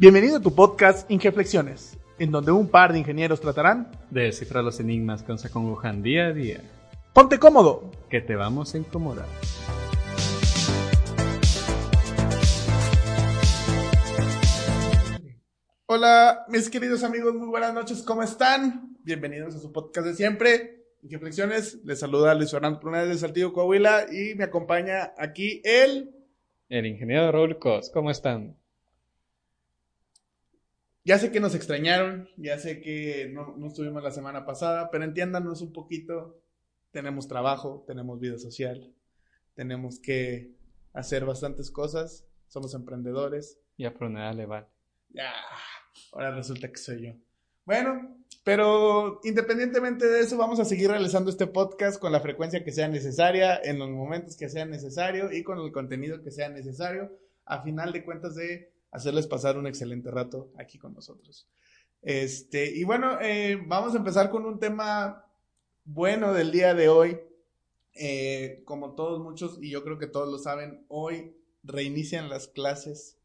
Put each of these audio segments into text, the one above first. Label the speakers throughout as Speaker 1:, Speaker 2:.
Speaker 1: Bienvenido a tu podcast Ingeflexiones, en donde un par de ingenieros tratarán
Speaker 2: de descifrar los enigmas que nos acongojan día a día.
Speaker 1: Ponte cómodo,
Speaker 2: que te vamos a incomodar.
Speaker 1: Hola, mis queridos amigos, muy buenas noches, ¿cómo están? Bienvenidos a su podcast de siempre, Ingeflexiones. Les saluda Luis Fernando Prunés de Saltillo, Coahuila, y me acompaña aquí el...
Speaker 2: El ingeniero Raúl Cos, ¿cómo están?
Speaker 1: Ya sé que nos extrañaron, ya sé que no, no estuvimos la semana pasada, pero entiéndanos un poquito. Tenemos trabajo, tenemos vida social, tenemos que hacer bastantes cosas, somos emprendedores.
Speaker 2: Y a Pruneda le vale.
Speaker 1: Ya, ahora resulta que soy yo. Bueno, pero independientemente de eso, vamos a seguir realizando este podcast con la frecuencia que sea necesaria, en los momentos que sea necesario y con el contenido que sea necesario, a final de cuentas de hacerles pasar un excelente rato aquí con nosotros. Este, y bueno, eh, vamos a empezar con un tema bueno del día de hoy. Eh, como todos muchos, y yo creo que todos lo saben, hoy reinician las clases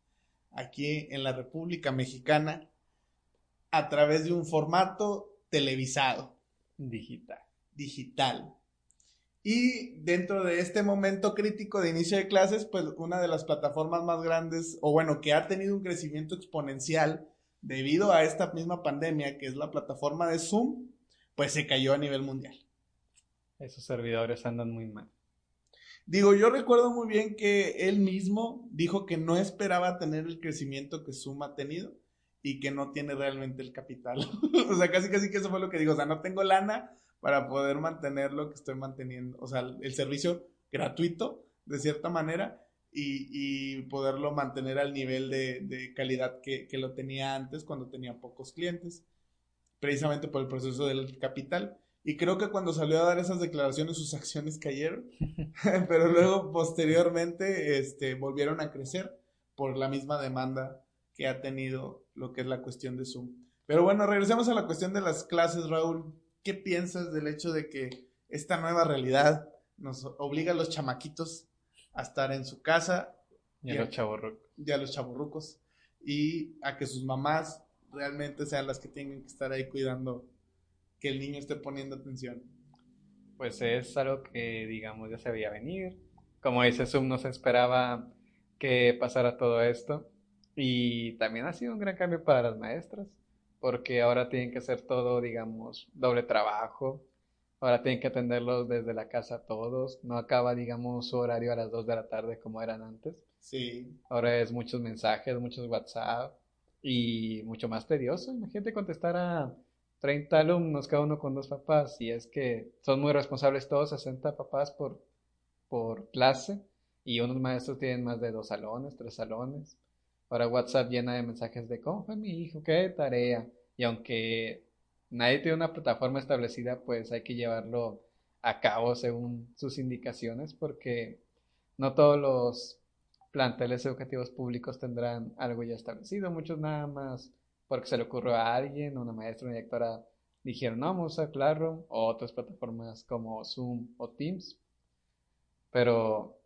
Speaker 1: aquí en la República Mexicana a través de un formato televisado.
Speaker 2: Digital.
Speaker 1: Digital. Y dentro de este momento crítico de inicio de clases, pues una de las plataformas más grandes, o bueno, que ha tenido un crecimiento exponencial debido a esta misma pandemia, que es la plataforma de Zoom, pues se cayó a nivel mundial.
Speaker 2: Esos servidores andan muy mal.
Speaker 1: Digo, yo recuerdo muy bien que él mismo dijo que no esperaba tener el crecimiento que Zoom ha tenido y que no tiene realmente el capital. o sea, casi casi que eso fue lo que dijo. O sea, no tengo lana para poder mantener lo que estoy manteniendo, o sea, el servicio gratuito, de cierta manera, y, poderlo mantener al nivel de, calidad que, lo tenía antes cuando tenía pocos clientes, precisamente por el proceso del capital. Y creo que cuando salió a dar esas declaraciones sus acciones cayeron, pero luego posteriormente este, volvieron a crecer por la misma demanda que ha tenido lo que es la cuestión de Zoom. Pero bueno, regresemos a la cuestión de las clases, Raúl. ¿Qué piensas del hecho de que esta nueva realidad nos obliga a los chamaquitos a estar en su casa?
Speaker 2: Y a, los chavorrucos.
Speaker 1: Y a los chavorrucos. Y a que sus mamás realmente sean las que tengan que estar ahí cuidando que el niño esté poniendo atención.
Speaker 2: Pues es algo que, digamos, ya se veía venir. Como dice Zoom, no se esperaba que pasara todo esto. Y también ha sido un gran cambio para las maestras porque ahora tienen que hacer todo, digamos, doble trabajo. Ahora tienen que atenderlos desde la casa todos. No acaba, digamos, su horario a las 2 de la tarde como eran antes.
Speaker 1: Sí.
Speaker 2: Ahora es muchos mensajes, muchos WhatsApp y mucho más tedioso. Imagínate contestar a 30 alumnos, cada uno con dos papás. Y es que son muy responsables todos, 60 papás por, por clase. Y unos maestros tienen más de dos salones, tres salones. Ahora WhatsApp llena de mensajes de cómo fue mi hijo, qué tarea. Y aunque nadie tiene una plataforma establecida, pues hay que llevarlo a cabo según sus indicaciones, porque no todos los planteles educativos públicos tendrán algo ya establecido. Muchos nada más porque se le ocurrió a alguien, una maestra, una directora, dijeron, no, vamos a usar Classroom o otras plataformas como Zoom o Teams. Pero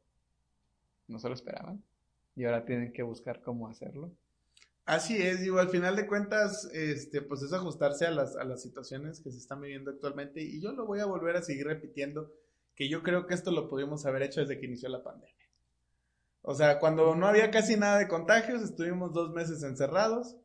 Speaker 2: no se lo esperaban y ahora tienen que buscar cómo hacerlo.
Speaker 1: Así es, digo, al final de cuentas, este, pues es ajustarse a las, a las situaciones que se están viviendo actualmente y yo lo voy a volver a seguir repitiendo, que yo creo que esto lo pudimos haber hecho desde que inició la pandemia. O sea, cuando no había casi nada de contagios, estuvimos dos meses encerrados,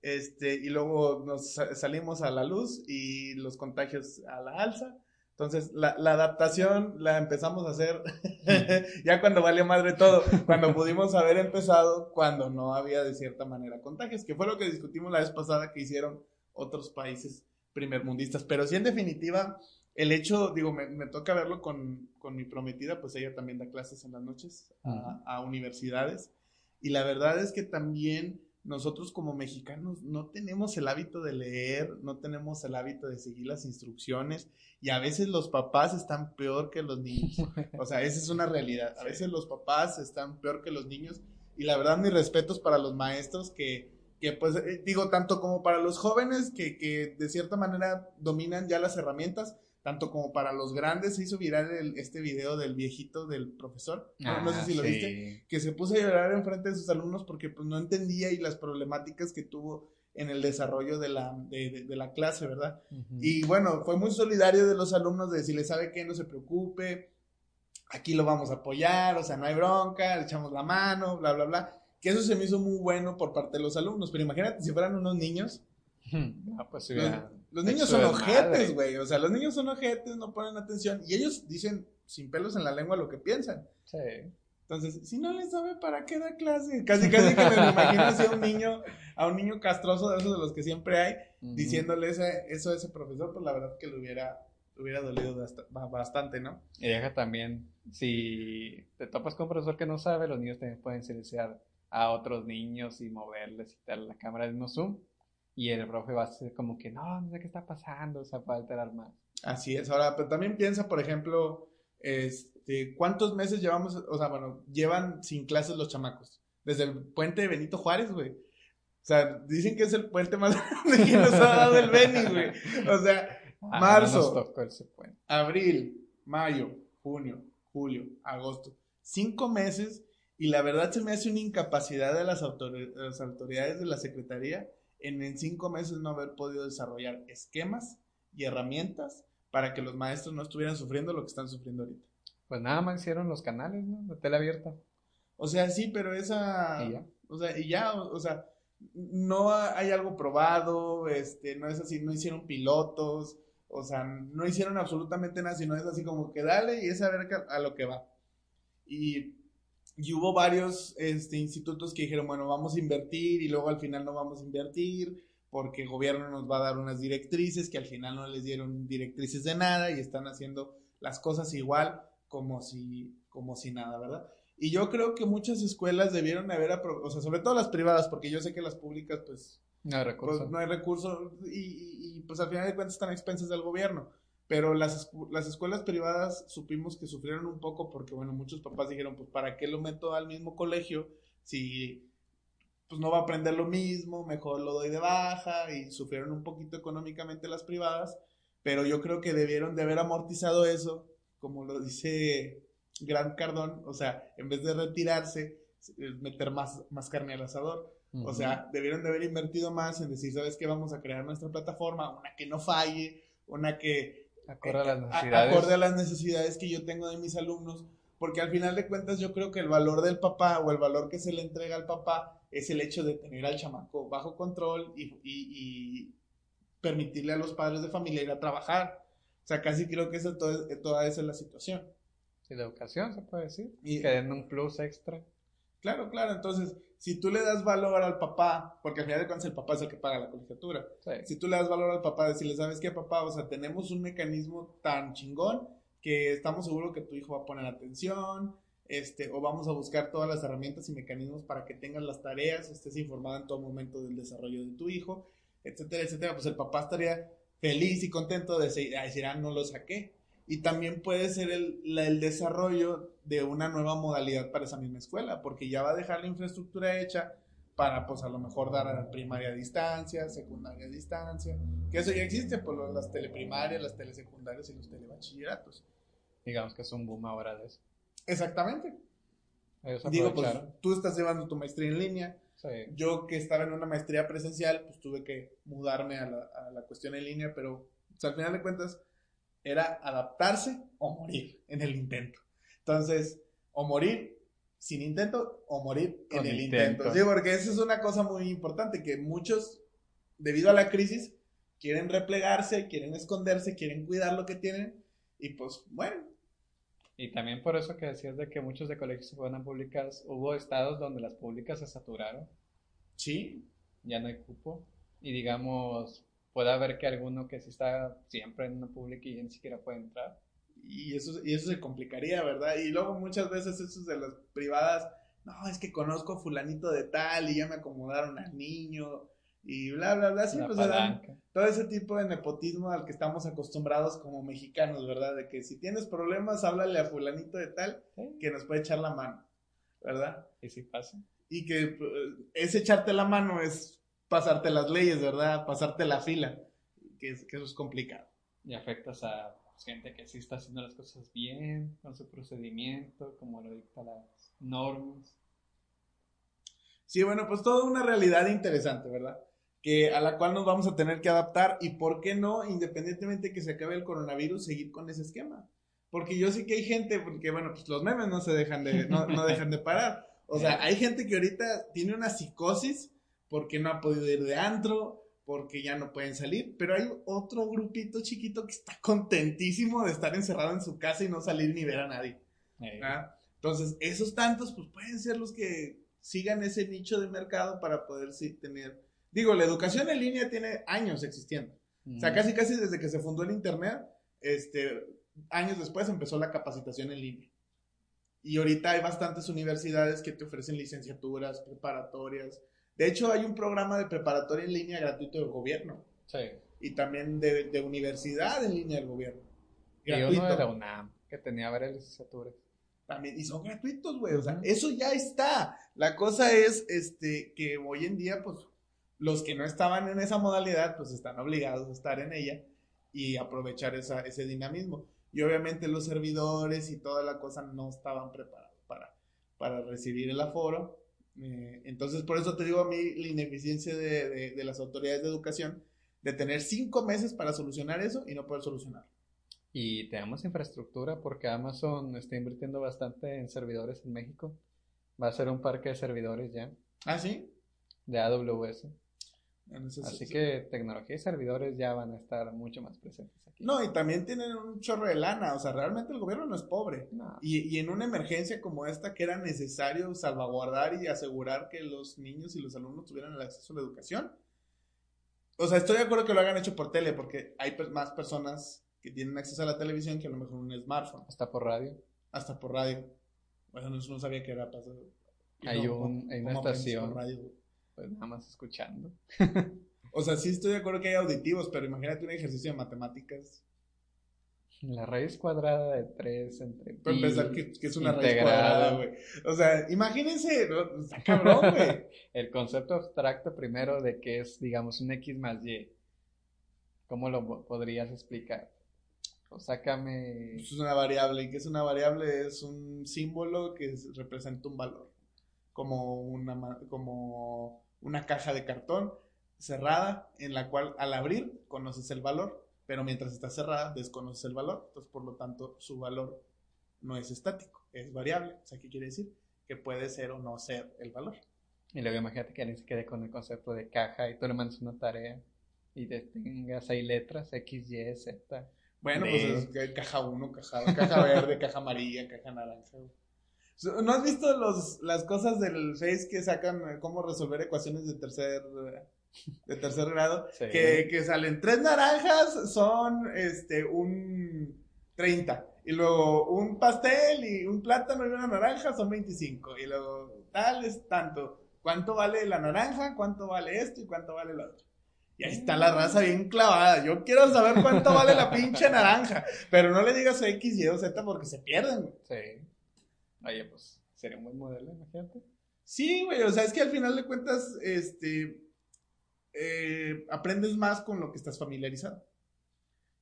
Speaker 1: este, y luego nos salimos a la luz y los contagios a la alza, entonces, la, adaptación la empezamos a hacer ya cuando valió madre todo, cuando pudimos haber empezado, cuando no había de cierta manera contagios, que fue lo que discutimos la vez pasada que hicieron otros países primermundistas. Pero sí, en definitiva, el hecho, digo, me, me toca verlo con, con, mi prometida, pues ella también da clases en las noches a, a universidades. Y la verdad es que también nosotros como mexicanos no tenemos el hábito de leer, no tenemos el hábito de seguir las instrucciones y a veces los papás están peor que los niños. O sea, esa es una realidad. A veces los papás están peor que los niños y la verdad mis respetos para los maestros que, que pues eh, digo tanto como para los jóvenes que, que de cierta manera dominan ya las herramientas, tanto como para los grandes, se hizo viral el, este video del viejito del profesor, no, sé si lo viste, que se puso a llorar en frente de sus alumnos porque pues no entendía y las problemáticas que tuvo en el desarrollo de la, de, de, la clase, ¿verdad? Y bueno, fue muy solidario de los alumnos de decirle, ¿sabe qué? No se preocupe, aquí lo vamos a apoyar, o sea, no hay bronca, le echamos la mano, bla, bla, bla. Que eso se me hizo muy bueno por parte de los alumnos, pero imagínate si fueran unos niños.
Speaker 2: No, pues sí,
Speaker 1: los niños son ojetes, güey. O sea, los niños son ojetes, no ponen atención. Y ellos dicen sin pelos en la lengua lo que piensan.
Speaker 2: Sí.
Speaker 1: Entonces, si no les sabe para qué da clase, casi casi que me imagino así a un niño, a un niño castroso de esos de los que siempre hay, diciéndole eso a ese profesor, pues la verdad que le hubiera, le hubiera dolido bastante, ¿no?
Speaker 2: Y deja también, si te topas con un profesor que no sabe, los niños también pueden silenciar a otros niños y moverles y tal la cámara de no zoom y el profe va a ser como que no, no sé qué está pasando, o sea, puede alterar más.
Speaker 1: Así es, ahora, pero también piensa, por ejemplo, este, ¿cuántos meses llevamos, o sea, bueno, llevan sin clases los chamacos? Desde el puente de Benito Juárez, güey. O sea, dicen que es el puente más grande que nos ha dado el Beni, güey. O sea, ah, marzo, abril, mayo, junio, julio, agosto. Cinco meses y la verdad se me hace una incapacidad de las, de las autoridades de la Secretaría en, cinco meses no haber podido desarrollar esquemas y herramientas para que los maestros no estuvieran sufriendo lo que están sufriendo ahorita.
Speaker 2: Pues nada más hicieron los canales, ¿no? La tele abierta.
Speaker 1: O sea, sí, pero esa... ¿Y ya? O sea, y ya, o, sea, no hay algo probado, este, no es así, no hicieron pilotos, o sea, no hicieron absolutamente nada, sino es así como que dale y es a ver a lo que va. Y y hubo varios este, institutos que dijeron, bueno, vamos a invertir y luego al final no vamos a invertir porque el gobierno nos va a dar unas directrices que al final no les dieron directrices de nada y están haciendo las cosas igual como si, como si nada, ¿verdad? Y yo creo que muchas escuelas debieron haber, o sea, sobre todo las privadas, porque yo sé que las públicas, pues,
Speaker 2: no hay recursos.
Speaker 1: Pues, no hay recursos y, y, pues al final de cuentas están a expensas del gobierno. Pero las, las escuelas privadas supimos que sufrieron un poco porque, bueno, muchos papás dijeron, pues, ¿para qué lo meto al mismo colegio si pues no va a aprender lo mismo, mejor lo doy de baja y sufrieron un poquito económicamente las privadas, pero yo creo que debieron de haber amortizado eso, como lo dice Gran Cardón, o sea, en vez de retirarse, meter más, más carne al asador. O sea, debieron de haber invertido más en decir, ¿sabes qué? Vamos a crear nuestra plataforma, una que no falle, una que
Speaker 2: Acorde a las necesidades.
Speaker 1: Acorde a las necesidades que yo tengo de mis alumnos, porque al final de cuentas yo creo que el valor del papá o el valor que se le entrega al papá es el hecho de tener al chamaco bajo control y, y, permitirle a los padres de familia ir a trabajar. O sea, casi creo que esa, toda, toda esa es la situación.
Speaker 2: Y la educación, se puede decir. Y, que den un plus extra.
Speaker 1: Claro, claro. Entonces, si tú le das valor al papá, porque al final de cuentas el papá es el que paga la colegiatura, si tú le das valor al papá, decirle, ¿sabes qué, papá? O sea, tenemos un mecanismo tan chingón que estamos seguros que tu hijo va a poner atención, este, o vamos a buscar todas las herramientas y mecanismos para que tengas las tareas, estés informado en todo momento del desarrollo de tu hijo, etcétera, etcétera. Pues el papá estaría feliz y contento de decir, ah, no lo saqué y también puede ser el, el, desarrollo de una nueva modalidad para esa misma escuela, porque ya va a dejar la infraestructura hecha para, pues, a lo mejor dar a primaria a distancia, secundaria a distancia, que eso ya existe, por pues, las teleprimarias, las telesecundarias y los telebachilleratos.
Speaker 2: Digamos que es un boom ahora de eso.
Speaker 1: Exactamente. Digo, pues, tú estás llevando tu maestría en línea, yo que estaba en una maestría presencial, pues tuve que mudarme a la, a la cuestión en línea, pero pues, al final de cuentas era adaptarse o morir en el intento. Entonces, o morir sin intento o morir en el intento. Sí, porque esa es una cosa muy importante que muchos, debido a la crisis, quieren replegarse, quieren esconderse, quieren cuidar lo que tienen y pues bueno.
Speaker 2: Y también por eso que decías de que muchos de colegios se fueron a públicas, hubo estados donde las públicas se saturaron.
Speaker 1: Sí.
Speaker 2: Ya no hay cupo. Y digamos, puede haber que alguno que sí está siempre en una pública y ni siquiera puede entrar.
Speaker 1: Y eso, y eso se complicaría, ¿verdad? Y luego muchas veces esos de las privadas, no, es que conozco a fulanito de tal y ya me acomodaron al niño y bla, bla, bla. Pues se dan todo ese tipo de nepotismo al que estamos acostumbrados como mexicanos, ¿verdad? De que si tienes problemas, háblale a fulanito de tal que nos puede echar la mano, ¿verdad?
Speaker 2: Y sí pasa.
Speaker 1: Y que eh, ese echarte la mano es pasarte las leyes, ¿verdad? Pasarte la fila, que, es- que eso es complicado.
Speaker 2: Y afectas a gente que sí está haciendo las cosas bien, con su procedimiento, como lo dicta las normas.
Speaker 1: Sí, bueno, pues toda una realidad interesante, ¿verdad? Que a la cual nos vamos a tener que adaptar y por qué no, independientemente de que se acabe el coronavirus, seguir con ese esquema. Porque yo sí que hay gente, porque bueno, pues los memes no se dejan de, no, no dejan de parar. O sea, hay gente que ahorita tiene una psicosis porque no ha podido ir de antro, porque ya no pueden salir, pero hay otro grupito chiquito que está contentísimo de estar encerrado en su casa y no salir ni ver a nadie.
Speaker 2: Eh.
Speaker 1: Entonces, esos tantos, pues pueden ser los que sigan ese nicho de mercado para poder sí tener. Digo, la educación en línea tiene años existiendo. O sea,
Speaker 2: mm,
Speaker 1: casi casi desde que se fundó el Internet, este, años después empezó la capacitación en línea. Y ahorita hay bastantes universidades que te ofrecen licenciaturas, preparatorias. De hecho, hay un programa de preparatoria en línea gratuito del gobierno
Speaker 2: Sí.
Speaker 1: y también de, de universidad en línea del gobierno.
Speaker 2: Y uno de la UNAM, que tenía varias licenciaturas.
Speaker 1: También, y son gratuitos, güey. O sea, eso ya está. La cosa es este, que hoy en día, pues, los que no estaban en esa modalidad, pues están obligados a estar en ella y aprovechar esa, ese dinamismo. Y obviamente los servidores y toda la cosa no estaban preparados para, para recibir el aforo. Eh, entonces, por eso te digo a mí la ineficiencia de, de- de las autoridades de educación de tener cinco meses para solucionar eso y no poder solucionarlo.
Speaker 2: Y tenemos infraestructura porque Amazon está invirtiendo bastante en servidores en México. Va a ser un parque de servidores ya,
Speaker 1: ¿Ah, sí?
Speaker 2: de AWS. Así
Speaker 1: sí.
Speaker 2: que tecnología y servidores ya van a estar mucho más presentes aquí.
Speaker 1: No, y también tienen un chorro de lana, o sea, realmente el gobierno no es pobre.
Speaker 2: No.
Speaker 1: Y, y en una emergencia como esta, que era necesario salvaguardar y asegurar que los niños y los alumnos tuvieran el acceso a la educación. O sea, estoy de acuerdo que lo hagan hecho por tele, porque hay más personas que tienen acceso a la televisión que a lo mejor un smartphone,
Speaker 2: Hasta por radio.
Speaker 1: hasta por radio. Bueno, no, sabía que era pasado.
Speaker 2: Hay un- hay una
Speaker 1: ¿Cómo aprendes
Speaker 2: estación.
Speaker 1: radio?
Speaker 2: Pues nada más escuchando.
Speaker 1: O sea, sí estoy de acuerdo que hay auditivos, pero imagínate un ejercicio de matemáticas.
Speaker 2: La raíz cuadrada de 3 entre
Speaker 1: Para
Speaker 2: pi
Speaker 1: empezar, que, que es una raíz
Speaker 2: integrada.
Speaker 1: cuadrada, güey. O sea, imagínense, ¿no? está cabrón, güey.
Speaker 2: El concepto abstracto primero de que es, digamos, un X más Y. ¿Cómo lo po- podrías explicar? O sácame...
Speaker 1: Pues es una variable. ¿Y qué es una variable? Es un símbolo que es- representa un valor. Como una, como una caja de cartón cerrada en la cual al abrir conoces el valor, pero mientras está cerrada desconoces el valor. Entonces, por lo tanto, su valor no es estático, es variable. O sea, ¿qué quiere decir? Que puede ser o no ser el valor.
Speaker 2: Y luego imagínate que alguien se quede con el concepto de caja y tú le mandas una tarea y te tengas ahí letras X, Y, Z.
Speaker 1: Bueno, pues es que caja 1, caja, caja verde, caja amarilla, caja naranja. ¿No has visto los, las cosas del Face que sacan eh, cómo resolver ecuaciones de tercer, de tercer grado?
Speaker 2: Sí.
Speaker 1: Que, que salen tres naranjas son este un 30. Y luego un pastel y un plátano y una naranja son 25. Y luego tal es tanto. ¿Cuánto vale la naranja? ¿Cuánto vale esto? ¿Y cuánto vale lo otro? Y ahí está la raza bien clavada. Yo quiero saber cuánto vale la pinche naranja. Pero no le digas X, Y o Z porque se pierden.
Speaker 2: Sí. Oye, pues sería un buen modelo, imagínate.
Speaker 1: Sí, güey, o sea, es que al final de cuentas, este, eh, aprendes más con lo que estás familiarizado.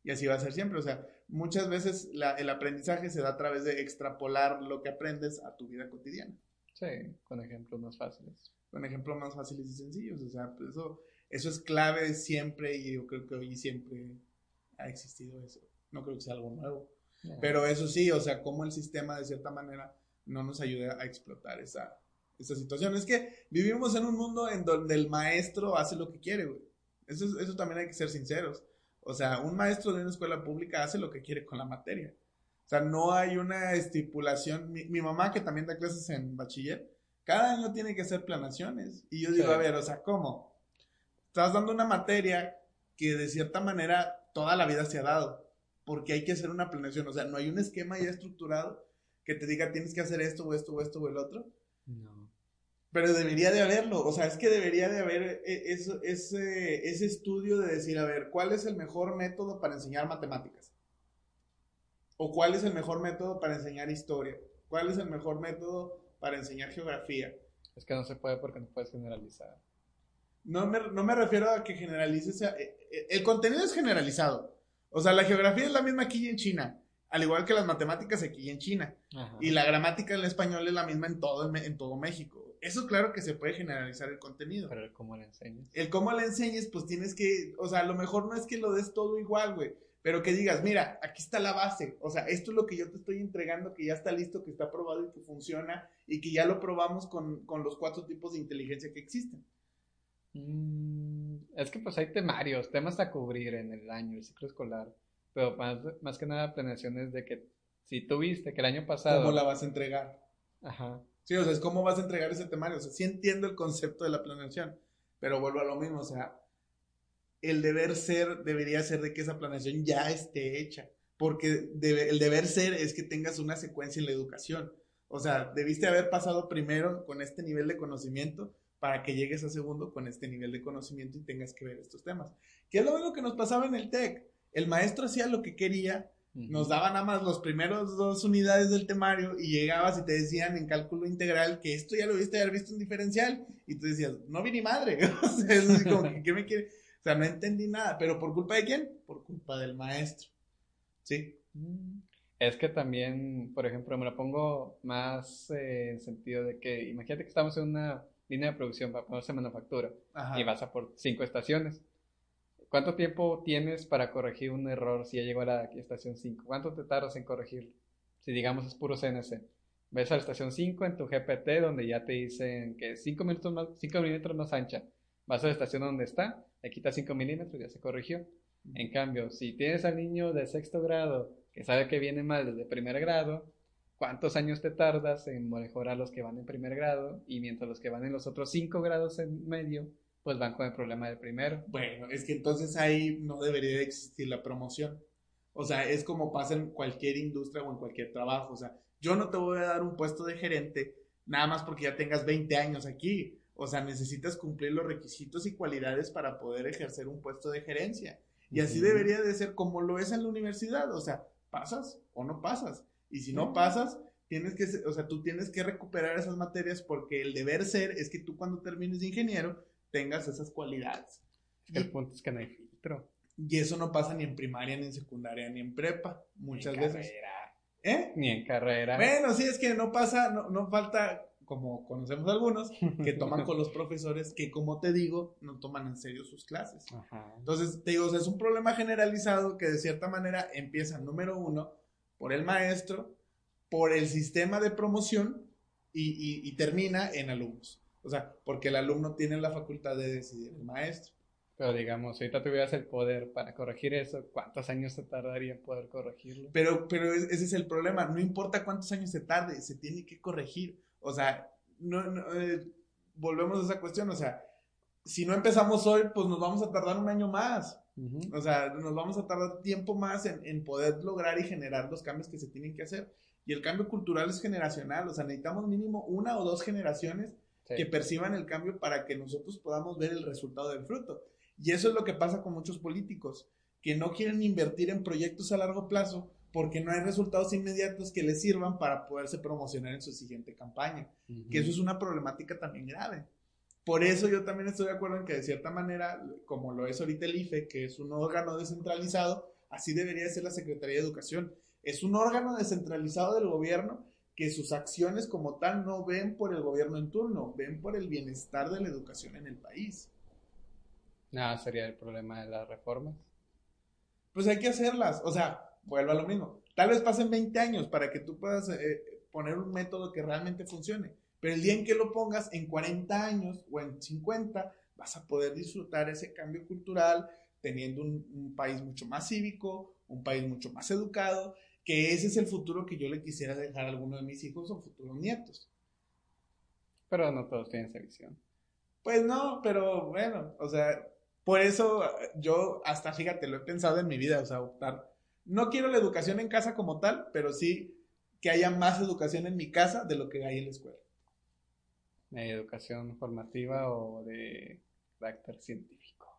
Speaker 1: Y así va a ser siempre, o sea, muchas veces la- el aprendizaje se da a través de extrapolar lo que aprendes a tu vida cotidiana.
Speaker 2: Sí, con ejemplos más fáciles.
Speaker 1: Con ejemplos más fáciles y sencillos, o sea, pues eso, eso es clave siempre y yo creo que hoy siempre ha existido eso. No creo que sea algo nuevo. Pero eso sí, o sea, cómo el sistema de cierta manera no nos ayuda a explotar esa, esa situación. Es que vivimos en un mundo en donde el maestro hace lo que quiere, güey. Eso, es- eso también hay que ser sinceros. O sea, un maestro de una escuela pública hace lo que quiere con la materia. O sea, no hay una estipulación. Mi, mi mamá, que también da clases en bachiller, cada año tiene que hacer planaciones. Y yo digo,
Speaker 2: Sí.
Speaker 1: a ver, o sea, ¿cómo? Estás dando una materia que de cierta manera toda la vida se ha dado, porque hay que hacer una planeación, o sea, no hay un esquema ya estructurado que te diga tienes que hacer esto o esto o esto o el otro.
Speaker 2: No.
Speaker 1: Pero debería de haberlo, o sea, es que debería de haber eso, ese, ese estudio de decir, a ver, ¿cuál es el mejor método para enseñar matemáticas? ¿O cuál es el mejor método para enseñar historia? ¿Cuál es el mejor método para enseñar geografía?
Speaker 2: Es que no se puede porque no puedes generalizar.
Speaker 1: No me, no me refiero a que generalices. a- eh, eh, el contenido es generalizado. O sea, la geografía es la misma aquí y en China. Al igual que las matemáticas aquí en China.
Speaker 2: Ajá.
Speaker 1: Y la gramática en el español es la misma en todo, en todo México. Eso claro que se puede generalizar el contenido.
Speaker 2: Pero cómo le enseñas.
Speaker 1: El cómo le enseñes, pues tienes que, o sea, a lo mejor no es que lo des todo igual, güey, pero que digas, mira, aquí está la base, o sea, esto es lo que yo te estoy entregando, que ya está listo, que está probado y que funciona, y que ya lo probamos con, con los cuatro tipos de inteligencia que existen.
Speaker 2: Mm, es que pues hay temarios, temas a cubrir en el año, el ciclo escolar. Pero más, más que nada planeaciones de que si tú viste que el año pasado...
Speaker 1: ¿Cómo la vas a entregar?
Speaker 2: Ajá.
Speaker 1: Sí, o sea, es cómo vas a entregar ese temario. O sea, sí entiendo el concepto de la planeación, pero vuelvo a lo mismo, o sea, el deber ser debería ser de que esa planeación ya esté hecha, porque debe- el deber ser es que tengas una secuencia en la educación. O sea, debiste haber pasado primero con este nivel de conocimiento para que llegues a segundo con este nivel de conocimiento y tengas que ver estos temas. Que es lo mismo que nos pasaba en el TEC. El maestro hacía lo que quería nos daban nada más los primeros dos unidades del temario y llegabas y te decían en cálculo integral que esto ya lo viste haber visto en diferencial y tú decías, no vi ni madre, o sea, es como que, ¿qué me quiere? O sea, no entendí nada, pero ¿por culpa de quién? Por culpa del maestro, ¿sí?
Speaker 2: Mm. Es que también, por ejemplo, me lo pongo más eh, en sentido de que imagínate que estamos en una línea de producción para ponerse manufactura
Speaker 1: Ajá.
Speaker 2: y vas a por cinco estaciones. ¿Cuánto tiempo tienes para corregir un error si ya llegó a la estación 5? ¿Cuánto te tardas en corregirlo? Si digamos es puro CNC. Ves a la estación 5 en tu GPT donde ya te dicen que 5 minutos más, 5 milímetros más ancha. Vas a la estación donde está, le quitas 5 milímetros, ya se corrigió. En cambio, si tienes al niño de sexto grado que sabe que viene mal desde primer grado, ¿cuántos años te tardas en mejorar los que van en primer grado? Y mientras los que van en los otros 5 grados en medio, pues van con el problema del primero.
Speaker 1: Bueno, es que entonces ahí no debería de existir la promoción. O sea, es como pasa en cualquier industria o en cualquier trabajo. O sea, yo no te voy a dar un puesto de gerente nada más porque ya tengas 20 años aquí. O sea, necesitas cumplir los requisitos y cualidades para poder ejercer un puesto de gerencia. Y así
Speaker 2: Ujú.
Speaker 1: debería de ser como lo es en la universidad. O sea, pasas o no pasas. Y si no pasas, tienes que, o sea, tú tienes que recuperar esas materias porque el deber ser es que tú cuando termines de ingeniero tengas esas cualidades.
Speaker 2: El punto es que no hay filtro.
Speaker 1: Y eso no pasa ni en primaria, ni en secundaria, ni en prepa, muchas
Speaker 2: Ni en
Speaker 1: veces.
Speaker 2: carrera,
Speaker 1: ¿Eh?
Speaker 2: Ni en carrera.
Speaker 1: Bueno, sí, es que no pasa, no, no falta, como conocemos algunos, que toman con los profesores que, como te digo, no toman en serio sus clases.
Speaker 2: Ajá.
Speaker 1: Entonces, te digo, o sea, es un problema generalizado que de cierta manera empieza, número uno, por el maestro, por el sistema de promoción y, y- y termina en alumnos. O sea, porque el alumno tiene la facultad de decidir el maestro.
Speaker 2: Pero digamos, si ahorita tuvieras el poder para corregir eso, ¿cuántos años te tardaría en poder corregirlo?
Speaker 1: Pero, pero es- ese es el problema. No importa cuántos años se tarde, se tiene que corregir. O sea, no, no, eh, volvemos a esa cuestión. O sea, si no empezamos hoy, pues nos vamos a tardar un año más.
Speaker 2: Ujú.
Speaker 1: O sea, nos vamos a tardar tiempo más en, en poder lograr y generar los cambios que se tienen que hacer. Y el cambio cultural es generacional. O sea, necesitamos mínimo una o dos generaciones
Speaker 2: Sí.
Speaker 1: que perciban el cambio para que nosotros podamos ver el resultado del fruto. Y eso es lo que pasa con muchos políticos, que no quieren invertir en proyectos a largo plazo porque no hay resultados inmediatos que les sirvan para poderse promocionar en su siguiente campaña. Que eso es una problemática también grave. Por eso yo también estoy de acuerdo en que de cierta manera, como lo es ahorita el IFE, que es un órgano descentralizado, así debería ser la Secretaría de Educación. Es un órgano descentralizado del gobierno que sus acciones como tal no ven por el gobierno en turno, ven por el bienestar de la educación en el país.
Speaker 2: Nada, sería el problema de las reformas.
Speaker 1: Pues hay que hacerlas, o sea, vuelvo a lo mismo. Tal vez pasen 20 años para que tú puedas eh, poner un método que realmente funcione, pero el día en que lo pongas en 40 años o en 50, vas a poder disfrutar ese cambio cultural teniendo un, un país mucho más cívico, un país mucho más educado, que ese es el futuro que yo le quisiera dejar a alguno de mis hijos o futuros nietos.
Speaker 2: Pero no todos tienen esa visión.
Speaker 1: Pues no, pero bueno, o sea, Por eso yo hasta, fíjate, lo he pensado en mi vida, o sea, optar. No quiero la educación en casa como tal, pero sí que haya más educación en mi casa de lo que hay en la escuela.
Speaker 2: ¿De educación formativa o de carácter científico?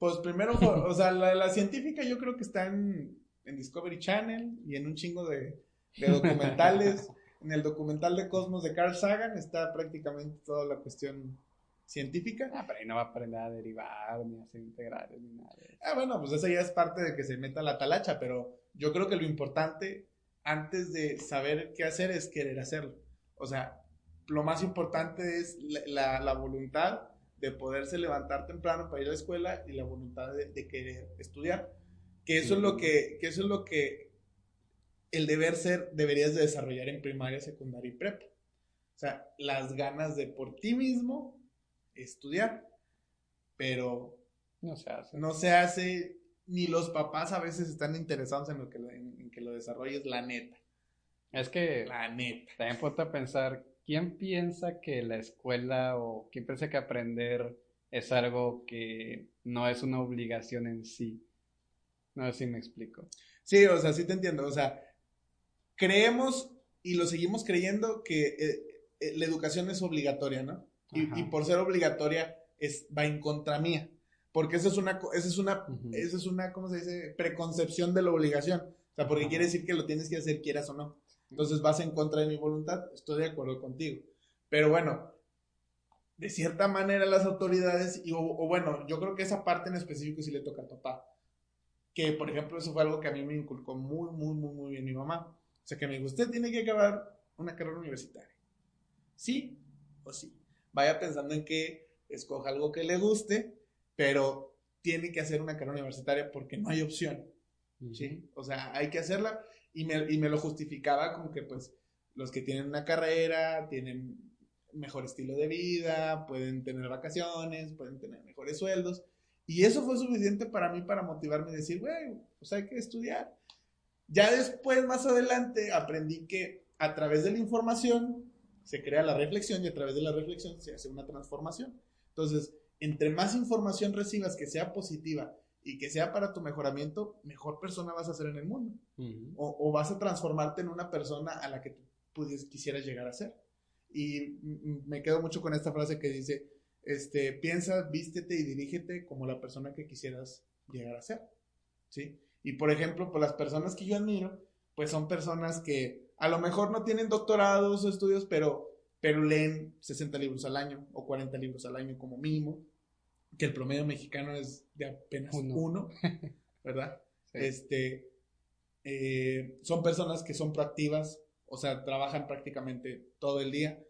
Speaker 1: Pues primero, o sea, la, científica yo creo que está en, Discovery Channel y en un chingo de, de documentales. en el documental de Cosmos de Carl Sagan está prácticamente toda la cuestión científica.
Speaker 2: Ah, pero ahí no va a aprender a derivar, ni a hacer integrales, ni nada.
Speaker 1: Ah, bueno, pues eso ya es parte de que se meta la talacha, pero yo creo que lo importante antes de saber qué hacer es querer hacerlo. O sea, lo más importante es la, voluntad de poderse levantar temprano para ir a la escuela y la voluntad de, querer estudiar. Que eso es lo que, que eso es lo que el deber ser deberías de desarrollar en primaria, secundaria y prepa. O sea, las ganas de por ti mismo estudiar, pero
Speaker 2: no se hace.
Speaker 1: No se hace, ni los papás a veces están interesados en, lo que, en, que lo desarrolles, la neta.
Speaker 2: Es que
Speaker 1: la neta.
Speaker 2: También a pensar, ¿quién piensa que la escuela o quién piensa que aprender es algo que no es una obligación en sí? No si me explico.
Speaker 1: Sí, o sea, sí te entiendo. O sea, creemos y lo seguimos creyendo que eh, eh, la educación es obligatoria, ¿no? Y, por ser obligatoria es, va en contra mía. Porque esa es una, esa es una, esa es una, ¿cómo se dice? Preconcepción de la obligación. O sea, porque quiere decir que lo tienes que hacer quieras o no. Entonces vas en contra de mi voluntad, estoy de acuerdo contigo. Pero bueno, de cierta manera las autoridades, y, o, bueno, yo creo que esa parte en específico sí le toca a papá. Que, por ejemplo, eso fue algo que a mí me inculcó muy, muy, muy, muy bien mi mamá. O sea, que me dijo, usted tiene que acabar una carrera universitaria. Sí o sí vaya pensando en que escoja algo que le guste, pero tiene que hacer una carrera universitaria porque no hay opción. ¿sí? O sea, hay que hacerla y me, y me lo justificaba como que pues los que tienen una carrera tienen mejor estilo de vida, pueden tener vacaciones, pueden tener mejores sueldos. Y eso fue suficiente para mí para motivarme a decir, güey, pues hay que estudiar. Ya después, más adelante, aprendí que a través de la información se crea la reflexión y a través de la reflexión se hace una transformación. Entonces, entre más información recibas que sea positiva y que sea para tu mejoramiento, mejor persona vas a ser en el mundo. o, vas a transformarte en una persona a la que tú quisieras llegar a ser. Y me quedo mucho con esta frase que dice, este, piensa, vístete y dirígete como la persona que quisieras llegar a ser. ¿Sí? Y por ejemplo, por las personas que yo admiro, pues son personas que a lo mejor no tienen doctorados o estudios, pero, pero leen 60 libros al año o 40 libros al año como mínimo, que el promedio mexicano es de apenas uno, ¿verdad? Este, eh, son personas que son proactivas, o sea, trabajan prácticamente todo el día,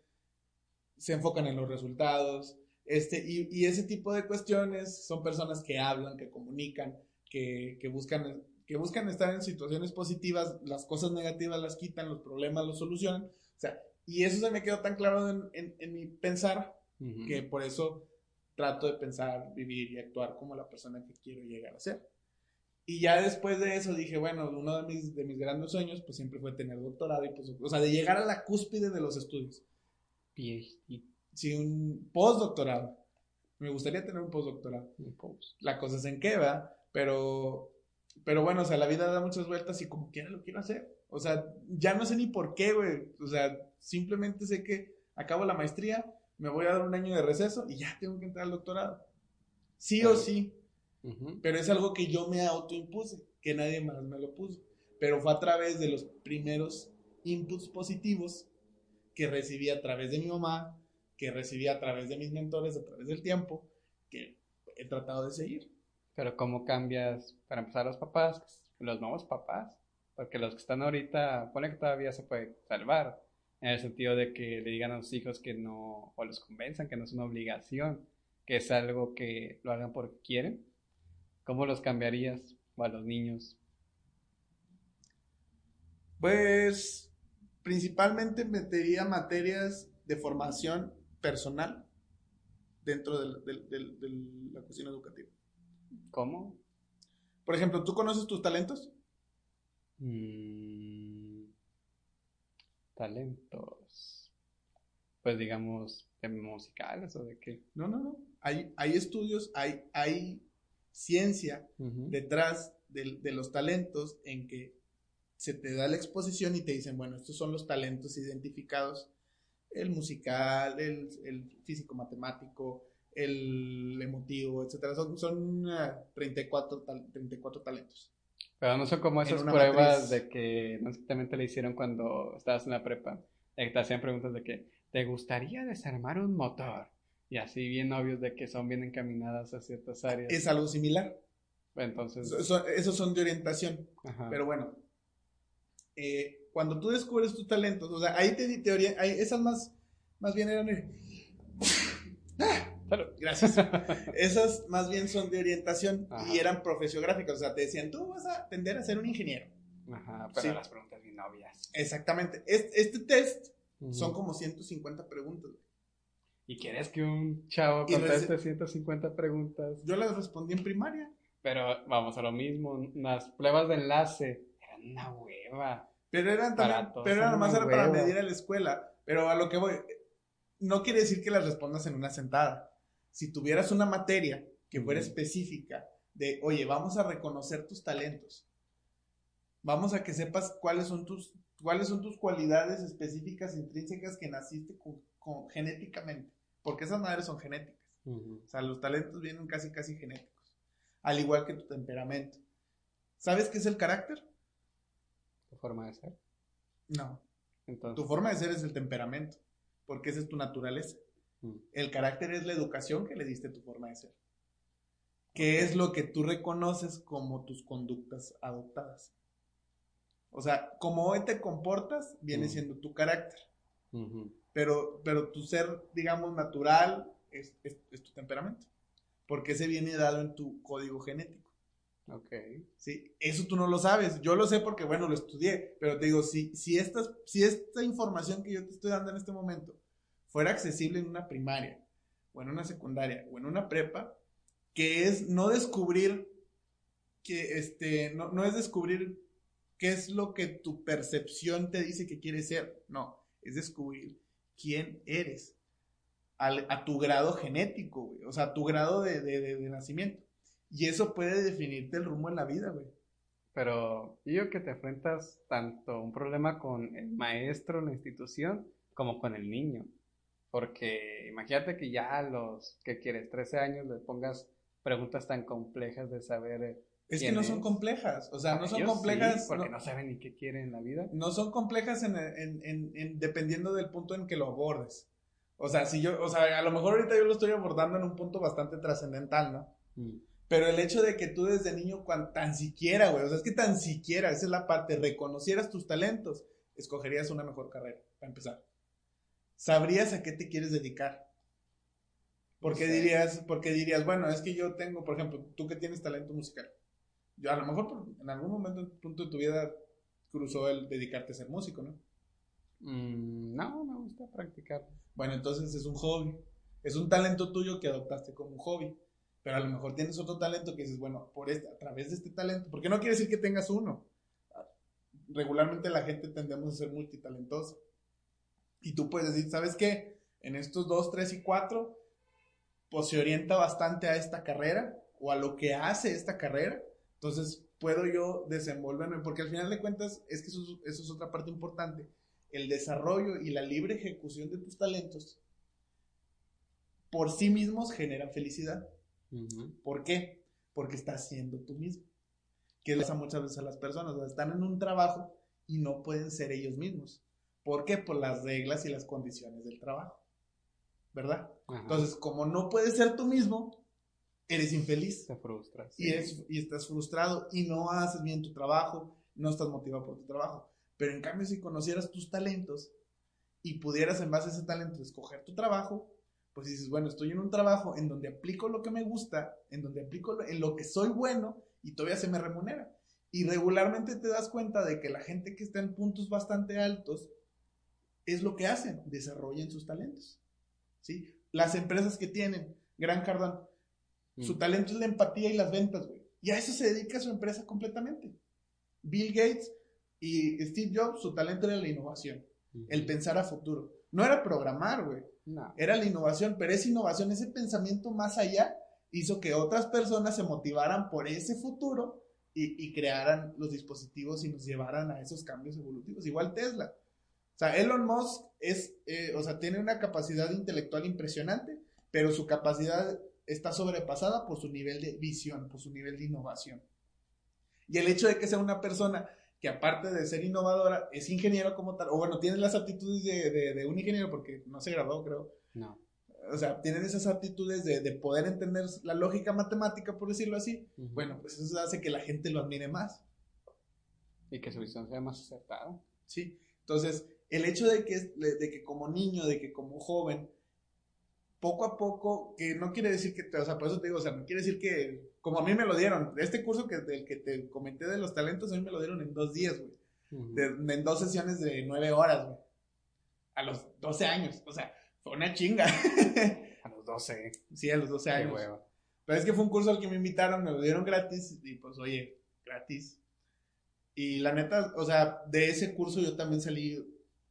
Speaker 1: se enfocan en los resultados, este, y, y ese tipo de cuestiones son personas que hablan, que comunican, que, que buscan que buscan estar en situaciones positivas, las cosas negativas las quitan, los problemas los solucionan. O sea, y eso se me quedó tan claro en, en, mi pensar que por eso trato de pensar, vivir y actuar como la persona que quiero llegar a ser. Y ya después de eso dije, bueno, uno de mis, de mis grandes sueños pues siempre fue tener doctorado y pues, o sea, de llegar a la cúspide de los estudios.
Speaker 2: PhD.
Speaker 1: Sí, un postdoctorado. Me gustaría tener un postdoctorado.
Speaker 2: Post.
Speaker 1: La cosa es en qué va, pero pero bueno, o sea, la vida da muchas vueltas y como quiera lo quiero hacer. O sea, ya no sé ni por qué, güey. O sea, simplemente sé que acabo la maestría, me voy a dar un año de receso y ya tengo que entrar al doctorado. Sí o sí. Pero es algo que yo me autoimpuse, que nadie más me lo puso. Pero fue a través de los primeros inputs positivos que recibí a través de mi mamá, que recibí a través de mis mentores, a través del tiempo, que he tratado de seguir.
Speaker 2: Pero ¿cómo cambias, para empezar, los papás, los nuevos papás? Porque los que están ahorita, pone que todavía se puede salvar, en el sentido de que le digan a los hijos que no, o los convenzan que no es una obligación, que es algo que lo hagan porque quieren. ¿Cómo los cambiarías o a los niños?
Speaker 1: Pues principalmente metería materias de formación personal dentro de la cuestión educativa.
Speaker 2: ¿Cómo?
Speaker 1: Por ejemplo, ¿tú conoces tus talentos?
Speaker 2: Mm, talentos. Pues digamos, de musicales o de qué.
Speaker 1: No, no, no. Hay, hay estudios, hay, hay ciencia detrás de, de, los talentos en que se te da la exposición y te dicen, bueno, estos son los talentos identificados, el musical, el, el físico matemático, el emotivo, etcétera. Son, son 34, eh, 34 talentos.
Speaker 2: Pero no son como esas pruebas de que no sé, también te le hicieron cuando estabas en la prepa. Te hacían preguntas de que, ¿te gustaría desarmar un motor? Y así bien obvios de que son bien encaminadas a ciertas áreas.
Speaker 1: Es algo similar.
Speaker 2: Entonces.
Speaker 1: esos son de orientación. Pero bueno, eh, cuando tú descubres tus talentos, o sea, ahí te, te esas más, más bien eran... ¡Ah! Gracias. Esas más bien son de orientación y eran profesiográficas, o sea, te decían, tú vas a tender a ser un ingeniero.
Speaker 2: Ajá, pero las preguntas bien obvias.
Speaker 1: Exactamente. Este, test son como 150 preguntas.
Speaker 2: ¿Y quieres que un chavo conteste 150 preguntas?
Speaker 1: Yo las respondí en primaria.
Speaker 2: Pero vamos a lo mismo, las pruebas de enlace eran una hueva.
Speaker 1: Pero eran también, pero era nomás era para medir a la escuela. Pero a lo que voy, no quiere decir que las respondas en una sentada. Si tuvieras una materia que fuera específica de, oye, vamos a reconocer tus talentos. Vamos a que sepas cuáles son tus, cuáles son tus cualidades específicas intrínsecas que naciste con genéticamente porque esas madres son genéticas. O sea, los talentos vienen casi, casi genéticos. Al igual que tu temperamento. ¿Sabes qué es el carácter?
Speaker 2: ¿Tu forma de ser?
Speaker 1: No. Tu forma de ser es el temperamento, porque esa es tu naturaleza. El carácter es la educación que le diste a tu forma de ser. ¿Qué es lo que tú reconoces como tus conductas adoptadas? O sea, como hoy te comportas, viene siendo tu carácter pero, pero tu ser, digamos, natural es, tu temperamento, porque ese viene dado en tu código genético.
Speaker 2: Ok.
Speaker 1: Sí, eso tú no lo sabes. Yo lo sé porque, bueno, lo estudié, pero te digo, si, si, estas, si esta información que yo te estoy dando en este momento fuera accesible en una primaria, o en una secundaria, o en una prepa, que es no descubrir que, este, no, no es descubrir qué es lo que tu percepción te dice que quieres ser, no, es descubrir quién eres, a tu grado genético, güey, o sea, a tu grado de, nacimiento. Y eso puede definirte el rumbo en la vida, güey.
Speaker 2: Pero yo que te enfrentas tanto un problema con el maestro en la institución como con el niño. Porque imagínate que ya a los que quieres 13 años le pongas preguntas tan complejas de saber eh,
Speaker 1: es que no son complejas, o sea, no son complejas.
Speaker 2: porque no, saben ni qué quieren en la vida.
Speaker 1: No son complejas en, en, en, dependiendo del punto en que lo abordes. O sea, si yo, o sea, a lo mejor ahorita yo lo estoy abordando en un punto bastante trascendental, ¿no? Mm. Pero el hecho de que tú desde niño, tan siquiera, güey, o sea, es que tan siquiera, esa es la parte, reconocieras tus talentos, escogerías una mejor carrera, para empezar. Sabrías a qué te quieres dedicar. Porque dirías, porque dirías, bueno, es que yo tengo, por ejemplo, tú que tienes talento musical yo, a lo mejor en algún momento, punto de tu vida, cruzó el dedicarte a ser músico, ¿no?
Speaker 2: Mm, no, me gusta practicar.
Speaker 1: Bueno, entonces es un hobby. Es un talento tuyo que adoptaste como un hobby. Pero a lo mejor tienes otro talento que dices, bueno, por este, a través de este talento, porque no quiere decir que tengas uno. Regularmente la gente tendemos a ser multitalentosa. Y tú puedes decir, ¿sabes qué? En estos dos, tres y cuatro, pues se orienta bastante a esta carrera o a lo que hace esta carrera entonces, puedo yo desenvolverme, porque al final de cuentas, es que eso, es otra parte importante. El desarrollo y la libre ejecución de tus talentos por sí mismos generan felicidad. ¿Por qué? Porque estás siendo tú mismo. Que pasa muchas veces a las personas, están en un trabajo y no pueden ser ellos mismos. ¿Por qué? Por las reglas y las condiciones del trabajo. ¿Verdad? Entonces, como no puedes ser tú mismo, eres infeliz.
Speaker 2: Te frustras.
Speaker 1: Y, y estás frustrado y no haces bien tu trabajo, no estás motivado por tu trabajo. Pero en cambio, si conocieras tus talentos y pudieras en base a ese talento escoger tu trabajo, pues dices, bueno, estoy en un trabajo en donde aplico lo que me gusta, en donde aplico en lo que soy bueno y todavía se me remunera. Y regularmente te das cuenta de que la gente que está en puntos bastante altos es lo que hacen, desarrollan sus talentos. ¿sí? Las empresas que tienen, Gran Cardón, su mm. talento es la empatía y las ventas, güey. Y a eso se dedica su empresa completamente. Bill Gates y Steve Jobs, su talento era la innovación, el pensar a futuro. No era programar, güey. No. Era la innovación, pero esa innovación, ese pensamiento más allá, hizo que otras personas se motivaran por ese futuro y, y crearan los dispositivos y nos llevaran a esos cambios evolutivos. Igual Tesla. O sea, Elon Musk es, eh, o sea, tiene una capacidad intelectual impresionante, pero su capacidad está sobrepasada por su nivel de visión, por su nivel de innovación. Y el hecho de que sea una persona que aparte de ser innovadora, es ingeniero como tal, o bueno, tiene las aptitudes de, de, de un ingeniero porque no se graduó, creo.
Speaker 2: No.
Speaker 1: O sea, tienen esas aptitudes de, de poder entender la lógica matemática, por decirlo así. Bueno, pues eso hace que la gente lo admire más.
Speaker 2: Y que su visión sea más acertada.
Speaker 1: ¿sí? Entonces, el hecho de que, de que como niño, de que como joven, poco a poco, que no quiere decir que, te, o sea, por eso te digo, o sea, no quiere decir que, como a mí me lo dieron, este curso que, del que te comenté de los talentos, a mí me lo dieron en dos días, güey, de- en dos sesiones de nueve horas, güey, a los 12 años, o sea, fue una chinga,
Speaker 2: A los 12.
Speaker 1: sí, a los 12
Speaker 2: Qué
Speaker 1: años.
Speaker 2: hueva.
Speaker 1: Pero es que fue un curso al que me invitaron, me lo dieron gratis y pues oye, gratis. Y la neta, o sea, de ese curso yo también salí,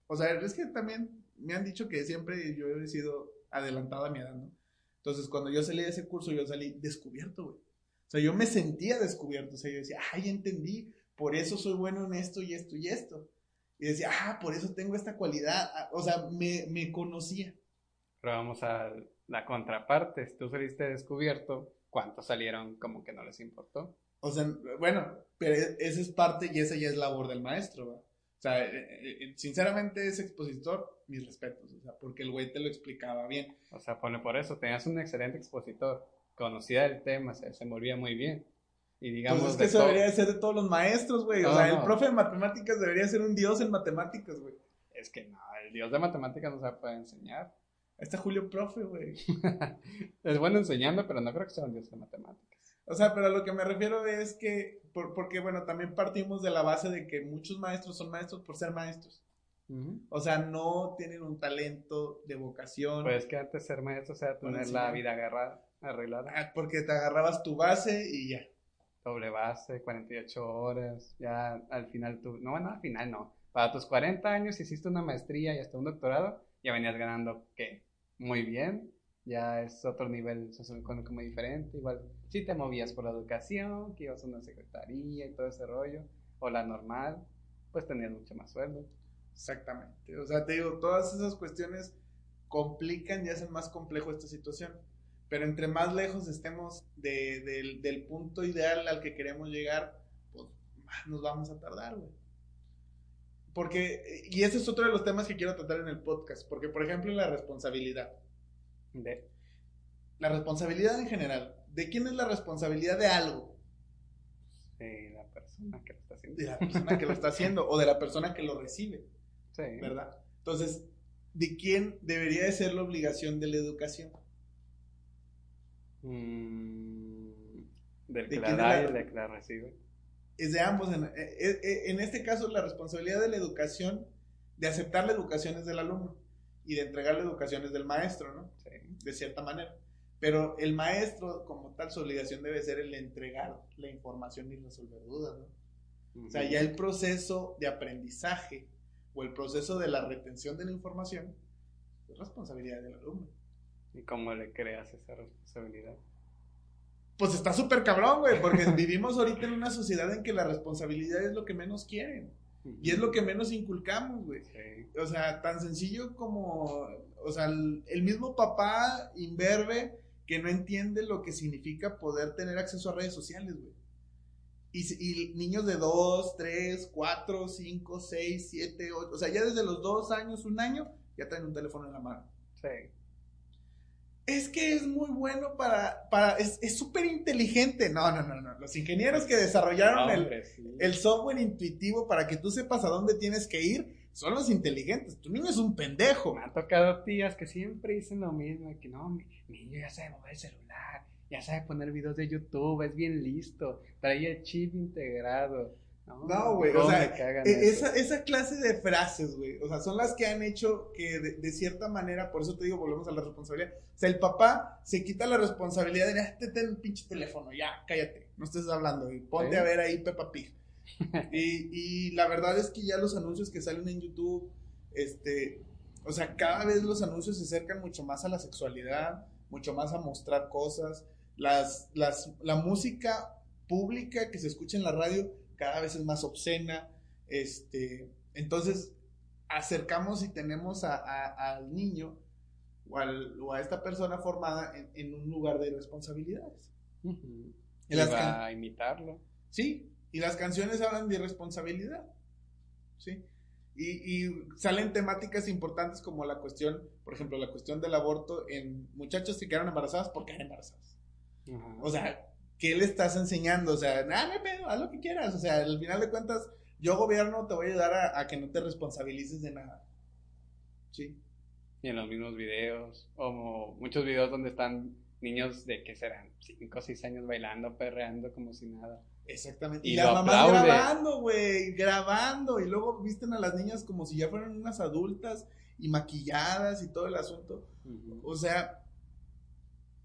Speaker 1: o sea, es que también me han dicho que siempre yo he sido adelantado a mi edad, ¿no? Entonces cuando yo salí de ese curso yo salí descubierto, güey. O sea, yo me sentía descubierto, o sea, yo decía, ay, entendí, por eso soy bueno en esto y esto y esto. Y decía, ah, por eso tengo esta cualidad, Ah, o sea, me, me conocía.
Speaker 2: Pero vamos a la contraparte. Si tú saliste descubierto, ¿cuántos salieron como que no les importó?
Speaker 1: O sea, bueno, pero e- esa es parte y esa ya es labor del maestro, ¿va? O sea, eh, eh, eh, sinceramente ese expositor, mis respetos, o sea, porque el güey te lo explicaba bien.
Speaker 2: O sea, pone por eso, tenías un excelente expositor, conocía el tema, se desenvolvía muy bien. Y digamos,
Speaker 1: Pues es que
Speaker 2: de
Speaker 1: eso
Speaker 2: todo-
Speaker 1: debería de ser de todos los maestros, güey. O
Speaker 2: No,
Speaker 1: sea, el profe de matemáticas debería ser un dios en matemáticas, güey.
Speaker 2: es que no, el dios de matemáticas no se puede enseñar.
Speaker 1: Ahí está Julio Profe, güey.
Speaker 2: Es bueno enseñando, pero no creo que sea un dios de matemáticas.
Speaker 1: O sea, pero a lo que me refiero es que, por- porque bueno, también partimos de la base de que muchos maestros son maestros por ser maestros. O sea, no tienen un talento de vocación.
Speaker 2: Pues que antes ser maestro sea
Speaker 1: Por
Speaker 2: tener la vida agarrada, arreglada.
Speaker 1: Ah, porque te agarrabas tu base y ya.
Speaker 2: doble base, 48 horas, ya al final tú, no, no, al final no, para tus 40 años hiciste una maestría y hasta un doctorado, ya venías ganando, ¿qué? Muy bien, ya es otro nivel socioeconómico muy diferente, igual, si te movías por la educación, que ibas a una secretaría y todo ese rollo, o la normal, pues tenías mucho más sueldo.
Speaker 1: Exactamente. O sea, te digo, todas esas cuestiones complican y hacen más complejo esta situación. Pero entre más lejos estemos de- del, del punto ideal al que queremos llegar, pues más nos vamos a tardar, güey. Porque, y ese es otro de los temas que quiero tratar en el podcast. Porque, por ejemplo, la responsabilidad.
Speaker 2: De,
Speaker 1: La responsabilidad en general. ¿De quién es la responsabilidad de algo?
Speaker 2: de la persona que lo está haciendo.
Speaker 1: De la persona que lo está haciendo o de la persona que lo recibe.
Speaker 2: Sí.
Speaker 1: ¿verdad? Entonces, ¿de quién debería de ser la obligación de la educación?
Speaker 2: Mm, del
Speaker 1: ¿De
Speaker 2: que la da y del que la recibe.
Speaker 1: Es de ambos. En, eh, eh, en este caso, la responsabilidad de la educación, de aceptar la educación es del alumno y de entregar la educación es del maestro, ¿no?
Speaker 2: Sí.
Speaker 1: De cierta manera. Pero el maestro, como tal, su obligación debe ser el entregar la información y resolver dudas, ¿no? O sea, ya el proceso de aprendizaje o el proceso de la retención de la información es responsabilidad del alumno.
Speaker 2: ¿Y cómo le creas esa responsabilidad?
Speaker 1: Pues está súper cabrón, güey, porque vivimos ahorita en una sociedad en que la responsabilidad es lo que menos quieren y es lo que menos inculcamos, güey.
Speaker 2: Sí.
Speaker 1: O sea, tan sencillo como, o sea, el, el mismo papá imberbe que no entiende lo que significa poder tener acceso a redes sociales, güey. Y, y niños de 2, 3, 4, 5, 6, 7, 8, o sea, ya desde los 2 años, un año, ya traen un teléfono en la mano.
Speaker 2: Sí.
Speaker 1: Es que es muy bueno para, para es es súper inteligente. No, no, no, no. Los ingenieros que desarrollaron el,
Speaker 2: Hombre, sí.
Speaker 1: el software intuitivo para que tú sepas a dónde tienes que ir son los inteligentes. Tu niño es un pendejo.
Speaker 2: Me han tocado tías que siempre dicen lo mismo, que no, mi, niño ya sabe mover el celular, ya sabe poner videos de YouTube, es bien listo, trae el chip integrado.
Speaker 1: No, güey, o
Speaker 2: ¿cómo
Speaker 1: sea, E-? Esa, esa clase de frases, güey, o sea, son las que han hecho que de, de cierta manera, por eso te digo, volvemos a la responsabilidad. O sea, el papá se quita la responsabilidad de, ah, te ten pinche teléfono, ya, cállate, no estés hablando, y ponte
Speaker 2: Sí.
Speaker 1: a ver ahí Peppa Pig. Y, y la verdad es que ya los anuncios que salen en YouTube, este, o sea, cada vez los anuncios se acercan mucho más a la sexualidad, mucho más a mostrar cosas. Las, las, la música pública que se escucha en la radio cada vez es más obscena. Este, entonces, acercamos y tenemos a, al niño o, al, o, a esta persona formada en, un lugar de responsabilidades.
Speaker 2: y va a imitarlo.
Speaker 1: Sí, y las canciones hablan de irresponsabilidad. ¿Sí? Y, y, salen temáticas importantes como la cuestión, por ejemplo, la cuestión del aborto en muchachos que quedaron embarazadas porque eran embarazadas. O sea, ¿qué le estás enseñando? O sea, nada, me pedo, haz lo que quieras. O sea, al final de cuentas, yo gobierno te voy a ayudar a, a, que no te responsabilices de nada. ¿Sí?
Speaker 2: Y en los mismos videos, o muchos videos donde están niños de que serán 5 o 6 años bailando, perreando como si nada.
Speaker 1: Exactamente. Y, las mamás grabando, güey, grabando. Y luego visten a las niñas como si ya fueran unas adultas y maquilladas y todo el asunto. O sea.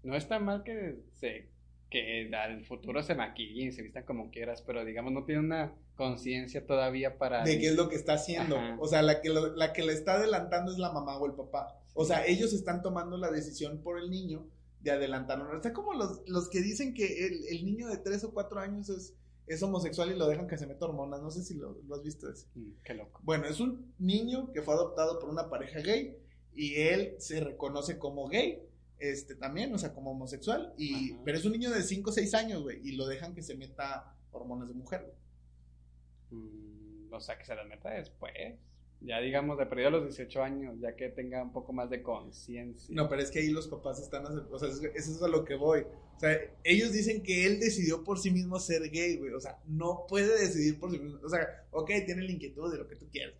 Speaker 2: No está mal que se que al futuro se maquillen y se vistan como quieras, pero digamos no tiene una conciencia todavía para...
Speaker 1: De qué es lo que está haciendo. O sea, la que, la que le está adelantando es la mamá o el papá. O sea, ellos están tomando la decisión por el niño de adelantarlo. O sea, como los, los que dicen que el, el, niño de 3 o 4 años es, es homosexual y lo dejan que se meta hormonas. No sé si lo, lo has visto ese.
Speaker 2: Mm, qué loco.
Speaker 1: Bueno, es un niño que fue adoptado por una pareja gay y él se reconoce como gay. Este también, o sea, como homosexual, y, pero es un niño de 5 o 6 años, güey, y lo dejan que se meta hormonas de mujer,
Speaker 2: güey. Mm, o sea, que se las meta después ya digamos de perdido a los 18 años, ya que tenga un poco más de conciencia.
Speaker 1: No, pero es que ahí los papás están, o sea, eso es a lo que voy. O sea, ellos dicen que él decidió por sí mismo ser gay, güey. O sea, no puede decidir por sí mismo. O sea, ok, tiene la inquietud de lo que tú quieras.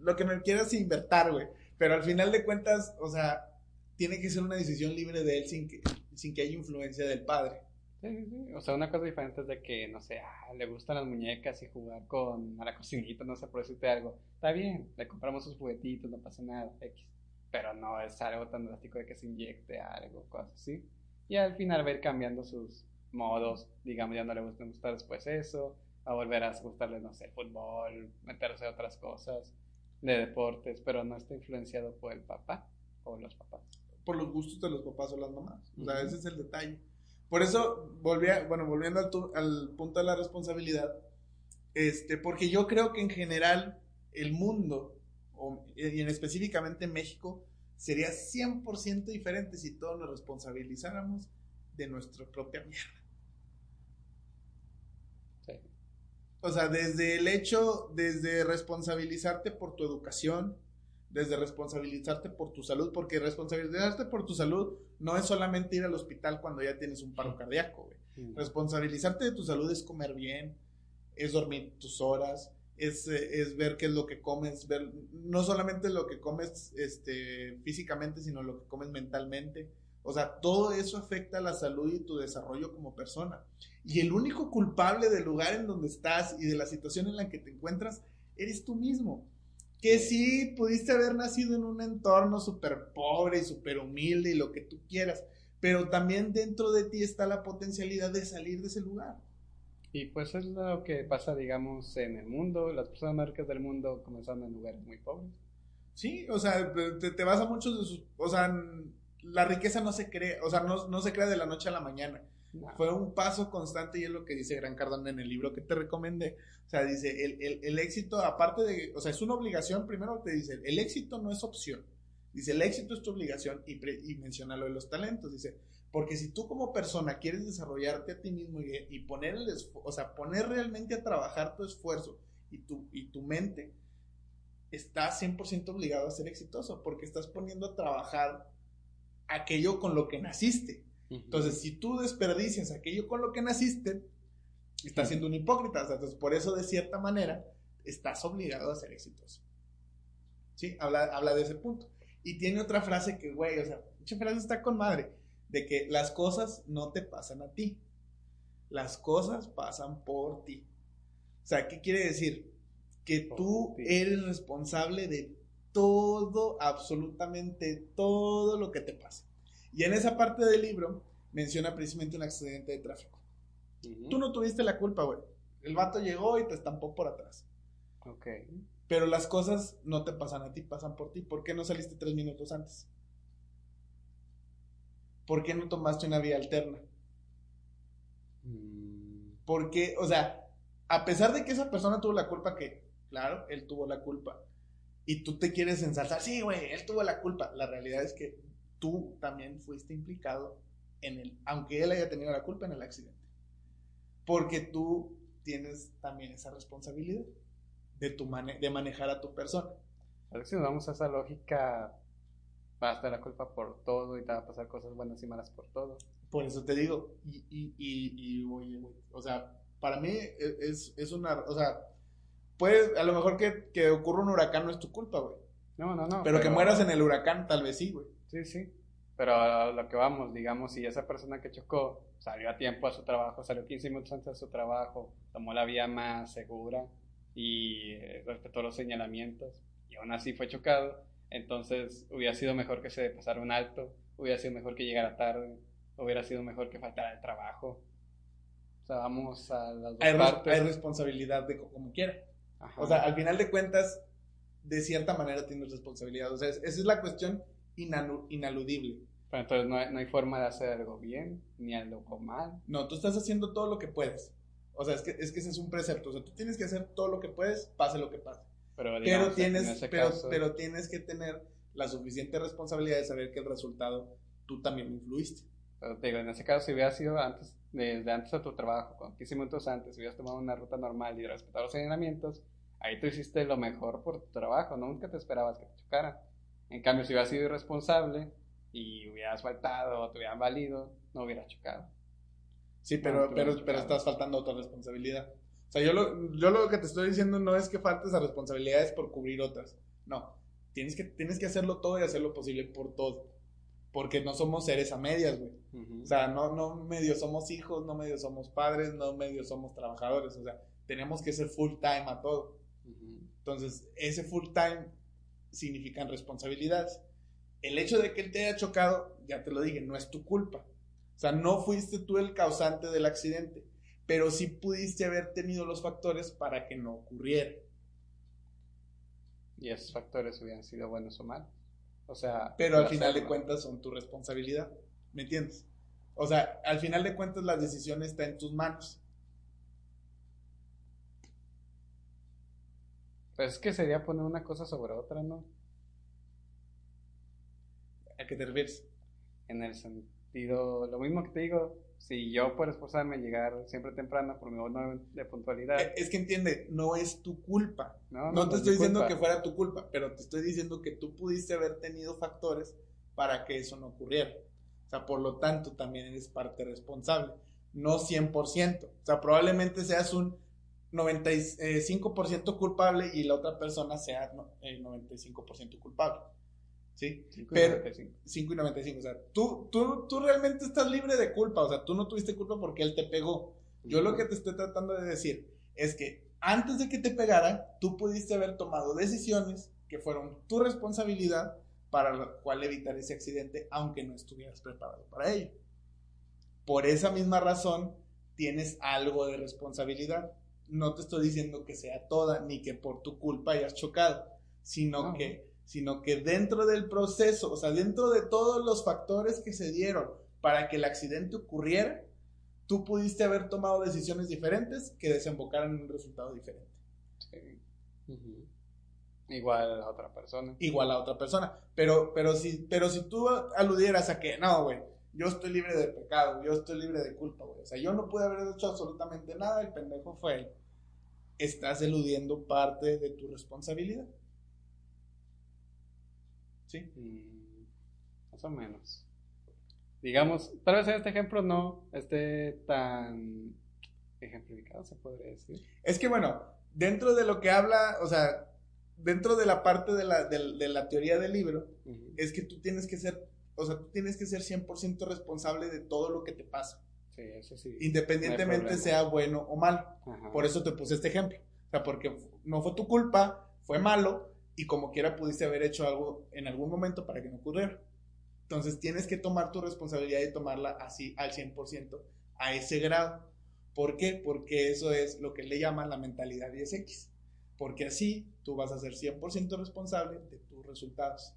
Speaker 1: Lo que me quieras invertir, güey. Pero al final de cuentas, o sea, tiene que ser una decisión libre de él sin que, sin que haya influencia del padre.
Speaker 2: Sí, sí, O sea, una cosa diferente es de que, no sé, ah, le gustan las muñecas y jugar con a la cocinita, no sé, por decirte algo. Está bien, le compramos sus juguetitos, no pasa nada, X. Pero no es algo tan drástico de que se inyecte algo, cosas así. Y al final va a ir cambiando sus modos, digamos, ya no le gusta gustar después eso, a volver a gustarle, no sé, fútbol, meterse a otras cosas de deportes, pero no está influenciado por el papá o los papás.
Speaker 1: Por los gustos de los papás o las mamás. O sea, ese es el detalle. Por eso, volvía, bueno, volviendo al, punto de la responsabilidad, este, porque yo creo que en general el mundo, y en específicamente México, sería 100% diferente si todos nos responsabilizáramos de nuestra propia mierda. O sea, desde el hecho, desde responsabilizarte por tu educación, desde responsabilizarte por tu salud, porque responsabilizarte por tu salud no es solamente ir al hospital cuando ya tienes un paro cardíaco, güey. Responsabilizarte de tu salud es comer bien, es dormir tus horas, es, eh, es, ver qué es lo que comes, ver no solamente lo que comes este, físicamente, sino lo que comes mentalmente. O sea, todo eso afecta a la salud y tu desarrollo como persona. Y el único culpable del lugar en donde estás y de la situación en la que te encuentras, eres tú mismo que sí pudiste haber nacido en un entorno súper pobre y súper humilde y lo que tú quieras, pero también dentro de ti está la potencialidad de salir de ese lugar.
Speaker 2: Y pues es lo que pasa, digamos, en el mundo, las personas más ricas del mundo comenzando en lugares muy pobres.
Speaker 1: Sí, o sea, te, te vas a muchos de sus, o sea, la riqueza no se crea, o sea, no, no se crea de la noche a la mañana. Fue un paso constante y es lo que dice Gran Cardone en el libro que te recomendé. O sea, dice, el, el, éxito, aparte de, o sea, es una obligación, primero te dice, el éxito no es opción. Dice, el éxito es tu obligación y, y menciona lo de los talentos. Dice, porque si tú como persona quieres desarrollarte a ti mismo y, poner el o sea, poner realmente a trabajar tu esfuerzo y tu, y tu mente, estás 100% obligado a ser exitoso porque estás poniendo a trabajar aquello con lo que naciste. Entonces, si tú desperdicias aquello con lo que naciste, estás siendo un hipócrita. entonces, por eso, de cierta manera, estás obligado a ser exitoso. ¿Sí? Habla, habla de ese punto. Y tiene otra frase que, güey, o sea, mucha frase está con madre, de que las cosas no te pasan a ti. Las cosas pasan por ti. O sea, ¿qué quiere decir? Que tú eres responsable de todo, absolutamente todo lo que te pasa. Y en esa parte del libro menciona precisamente un accidente de tráfico. Tú no tuviste la culpa, güey. El vato llegó y te estampó por atrás.
Speaker 2: Ok.
Speaker 1: Pero las cosas no te pasan a ti, pasan por ti. ¿Por qué no saliste tres minutos antes? ¿Por qué no tomaste una vía alterna?
Speaker 2: Mm,
Speaker 1: Porque, o sea, a pesar de que esa persona tuvo la culpa, que, claro, él tuvo la culpa, y tú te quieres ensalzar, sí, güey, él tuvo la culpa. La realidad es que tú también fuiste implicado en el, aunque él haya tenido la culpa en el accidente. Porque tú tienes también esa responsabilidad de, tu mane- de manejar a tu persona.
Speaker 2: a ver si nos vamos a esa lógica, vas a dar la culpa por todo y te va a pasar cosas buenas y malas por todo.
Speaker 1: Por eso te digo, y, y, y, y, oye, o sea, para mí e- es, es una, o sea, puede, a lo mejor que, que ocurra un huracán no es tu culpa, güey.
Speaker 2: No, no, no.
Speaker 1: Pero, que mueras en el huracán, tal vez sí, güey.
Speaker 2: Sí, sí. Pero a lo que vamos, digamos, si esa persona que chocó salió a tiempo a su trabajo, salió 15 minutos antes de su trabajo, tomó la vía más segura y eh, respetó los señalamientos y aún así fue chocado, entonces hubiera sido mejor que se pasara un alto, hubiera sido mejor que llegara tarde, hubiera sido mejor que faltara el trabajo. O sea, vamos a las dos
Speaker 1: Hay,
Speaker 2: partes.
Speaker 1: hay responsabilidad de co- como quiera.
Speaker 2: Ajá.
Speaker 1: O sea, al final de cuentas, de cierta manera tienes responsabilidad. O sea, es- esa es la cuestión inalu- inaludible.
Speaker 2: Pero entonces no hay, no hay forma de hacer algo bien ni algo mal.
Speaker 1: No, tú estás haciendo todo lo que puedes. O sea, es que, es que ese es un precepto. O sea, tú tienes que hacer todo lo que puedes, pase lo que pase.
Speaker 2: Pero, digamos,
Speaker 1: tienes, pero,
Speaker 2: caso-
Speaker 1: pero tienes que tener la suficiente responsabilidad de saber que el resultado tú también influiste.
Speaker 2: Pero te digo, en ese caso, si hubiera sido antes, desde antes de tu trabajo, con 15 minutos antes, hubieras tomado una ruta normal y respetado los señalamientos, ahí tú hiciste lo mejor por tu trabajo, no nunca te esperabas que te chocaran. En cambio, si hubieras sido irresponsable y hubieras faltado o te hubieran valido, no hubieras chocado.
Speaker 1: Sí,
Speaker 2: No,
Speaker 1: pero,
Speaker 2: tú
Speaker 1: pero, pero estás faltando otra responsabilidad. O sea, yo lo, yo lo que te estoy diciendo no es que faltes a responsabilidades por cubrir otras. No, tienes que, tienes que hacerlo todo y hacer lo posible por todo. Porque no somos seres a medias, güey. O sea, no, no medio somos hijos, no medio somos padres, no medio somos trabajadores. O sea, tenemos que ser full time a todo.
Speaker 2: Ujú.
Speaker 1: Entonces, ese full time significan responsabilidades. El hecho de que él te haya chocado, ya te lo dije, no es tu culpa. O sea, no fuiste tú el causante del accidente, pero sí pudiste haber tenido los factores para que no ocurriera.
Speaker 2: Y esos factores hubieran sido buenos o malos. O sea,
Speaker 1: Pero al final de cuentas son tu responsabilidad. ¿Me entiendes? O sea, al final de cuentas la decisión está en tus manos.
Speaker 2: Pues es que sería poner una cosa sobre otra, ¿no?
Speaker 1: ¿A qué te refieres?
Speaker 2: En el sentido, lo mismo que te digo, si yo por esforzarme llegar siempre temprano por mi bono de puntualidad,
Speaker 1: Eh, Es que entiende, no es tu culpa.
Speaker 2: no,
Speaker 1: No, te
Speaker 2: es
Speaker 1: estoy diciendo
Speaker 2: culpa.
Speaker 1: que fuera tu culpa, pero te estoy diciendo que tú pudiste haber tenido factores para que eso no ocurriera. O sea, por lo tanto, también eres parte responsable. No 100%. O sea, probablemente seas un 95% culpable y la otra persona sea eh, 95% culpable. ¿Sí?
Speaker 2: Cinco y
Speaker 1: pero-
Speaker 2: noventa y cinco.
Speaker 1: 5 y 95. O sea, tú, tú, tú realmente estás libre de culpa. O sea, tú no tuviste culpa porque él te pegó. Yo lo que te estoy tratando de decir es que antes de que te pegara, tú pudiste haber tomado decisiones que fueron tu responsabilidad para la cual evitar ese accidente, aunque no estuvieras preparado para ello. Por esa misma razón, tienes algo de responsabilidad. No te estoy diciendo que sea toda, ni que por tu culpa hayas chocado, sino
Speaker 2: No.
Speaker 1: que sino que dentro del proceso, o sea, dentro de todos los factores que se dieron para que el accidente ocurriera, tú pudiste haber tomado decisiones diferentes que desembocaran en un resultado diferente.
Speaker 2: Sí. Igual a la otra persona.
Speaker 1: Igual a otra persona. Pero, pero, si, pero si tú aludieras a que, no, güey, yo estoy libre de pecado, yo estoy libre de culpa, güey. O sea, yo no pude haber hecho absolutamente nada, el pendejo fue él. Estás eludiendo parte de tu responsabilidad. ¿Sí?
Speaker 2: Mm, Más o menos. Digamos, tal vez en este ejemplo no esté tan ejemplificado, se podría decir.
Speaker 1: Es que bueno, dentro de lo que habla, o sea, dentro de la parte de la, de, de la teoría del libro, es que tú tienes que ser, o sea, tú tienes que ser 100% responsable de todo lo que te pasa,
Speaker 2: Sí, eso sí.
Speaker 1: independientemente sea bueno o malo.
Speaker 2: Ajá.
Speaker 1: Por eso te puse este ejemplo. O sea, porque no fue tu culpa, fue malo, y como quiera pudiste haber hecho algo en algún momento para que no ocurriera. Entonces tienes que tomar tu responsabilidad y tomarla así al 100% a ese grado. ¿Por qué? Porque eso es lo que le llaman la mentalidad 10X. Porque así tú vas a ser 100% responsable de tus resultados.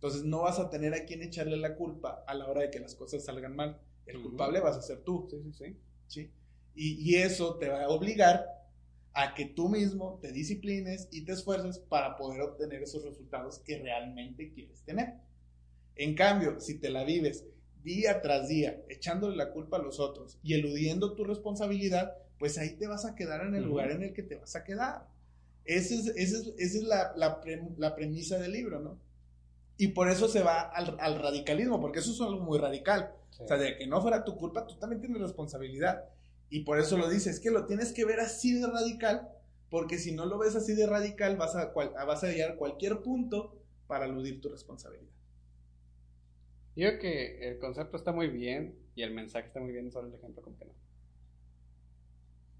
Speaker 1: Entonces no vas a tener a quien echarle la culpa a la hora de que las cosas salgan mal. El culpable vas a ser tú.
Speaker 2: Sí, sí, sí.
Speaker 1: ¿sí? Y, y eso te va a obligar a que tú mismo te disciplines y te esfuerces para poder obtener esos resultados que realmente quieres tener. En cambio, si te la vives día tras día echándole la culpa a los otros y eludiendo tu responsabilidad, pues ahí te vas a quedar en el lugar en el que te vas a quedar. Esa es, esa es, esa es la, la, la, premisa del libro, ¿no? Y por eso se va al, al radicalismo, porque eso es algo muy radical. Sí. O sea, de que no fuera tu culpa, tú también tienes responsabilidad. Y por eso lo dice, es que lo tienes que ver así de radical, porque si no lo ves así de radical, vas a, vas a llegar a cualquier punto para eludir tu responsabilidad.
Speaker 2: Yo creo que el concepto está muy bien y el mensaje está muy bien, solo el ejemplo como que no.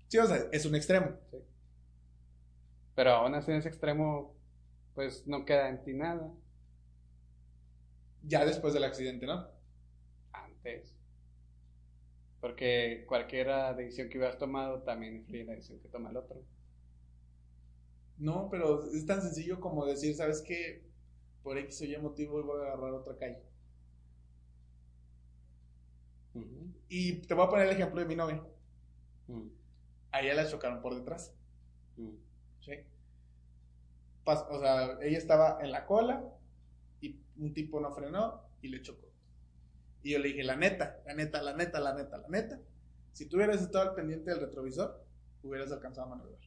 Speaker 1: Sí, o sea, es un extremo.
Speaker 2: Sí. Pero aún así en ese extremo, pues no queda en ti nada.
Speaker 1: Ya después del accidente, ¿no?
Speaker 2: Antes. Porque cualquier decisión que hubieras tomado también influye en la decisión que toma el otro.
Speaker 1: No, pero es tan sencillo como decir, ¿sabes qué? Por X o Y motivo voy a agarrar otra calle. Uh -huh. Y te voy a poner el ejemplo de mi novia. Uh -huh. A ella la chocaron por detrás. Uh -huh. ¿Sí? O sea, ella estaba en la cola un tipo no frenó y le chocó. Y yo le dije, la neta, la neta, la neta, la neta, la neta. Si tú hubieras estado al pendiente del retrovisor, hubieras alcanzado a maniobrar.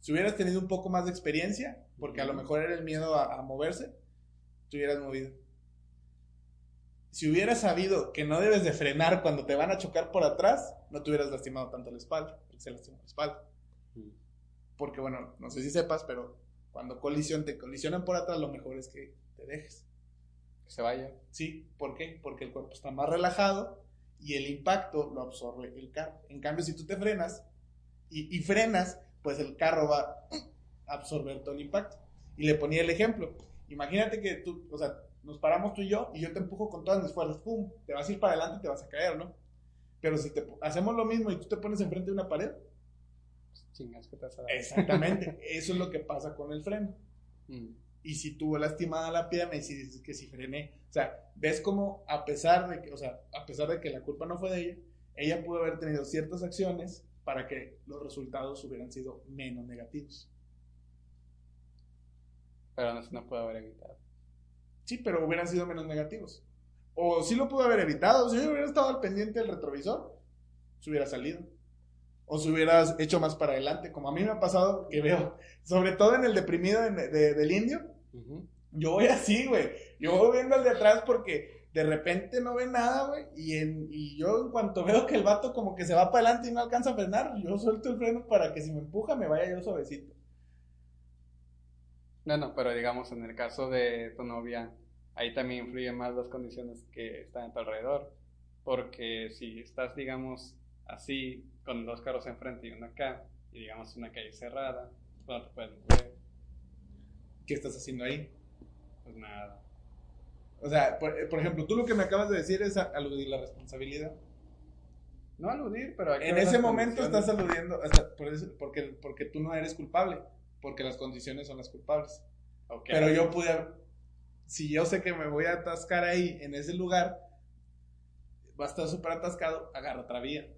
Speaker 1: Si hubieras tenido un poco más de experiencia, porque a lo mejor era el miedo a, a moverse, te hubieras movido. Si hubieras sabido que no debes de frenar cuando te van a chocar por atrás, no te hubieras lastimado tanto la espalda, porque se lastimó la espalda. Porque bueno, no sé si sepas, pero cuando colisión te colisionan por atrás, lo mejor es que te dejes.
Speaker 2: Que se vaya.
Speaker 1: Sí, ¿por qué? Porque el cuerpo está más relajado y el impacto lo absorbe el carro. En cambio, si tú te frenas y, y frenas, pues el carro va a absorber todo el impacto. Y le ponía el ejemplo. Imagínate que tú, o sea, nos paramos tú y yo y yo te empujo con todas mis fuerzas, ¡pum! Te vas a ir para adelante y te vas a caer, ¿no? Pero si te, hacemos lo mismo y tú te pones enfrente de una pared,
Speaker 2: chingas que te vas a
Speaker 1: dar. Exactamente, eso es lo que pasa con el freno. Mm. Y si tuvo lastimada la pierna y si dices que si frené, o sea, ves como a pesar de que, o sea, a pesar de que la culpa no fue de ella, ella pudo haber tenido ciertas acciones para que los resultados hubieran sido menos negativos.
Speaker 2: Pero no se no puede haber evitado.
Speaker 1: Sí, pero hubieran sido menos negativos. O sí lo pudo haber evitado, si hubiera estado al pendiente del retrovisor, se hubiera salido o si hubieras hecho más para adelante, como a mí me ha pasado que veo, sobre todo en el deprimido de, de, del indio, uh -huh. yo voy así, güey, yo voy viendo al de atrás porque de repente no ve nada, güey, y, en, y yo en cuanto veo que el vato como que se va para adelante y no alcanza a frenar, yo suelto el freno para que si me empuja me vaya yo suavecito.
Speaker 2: No, no, pero digamos en el caso de tu novia, ahí también influyen más las condiciones que están a tu alrededor, porque si estás, digamos, así con dos carros enfrente y uno acá, y digamos una calle cerrada, pues no te puedes mover.
Speaker 1: ¿Qué estás haciendo ahí?
Speaker 2: Pues nada.
Speaker 1: O sea, por, por, ejemplo, tú lo que me acabas de decir es aludir la responsabilidad.
Speaker 2: No aludir, pero
Speaker 1: en ese momento estás aludiendo, o sea, por eso, porque, porque tú no eres culpable, porque las condiciones son las culpables. Okay. Pero yo pude, si yo sé que me voy a atascar ahí, en ese lugar, va a estar súper atascado, agarra otra vía.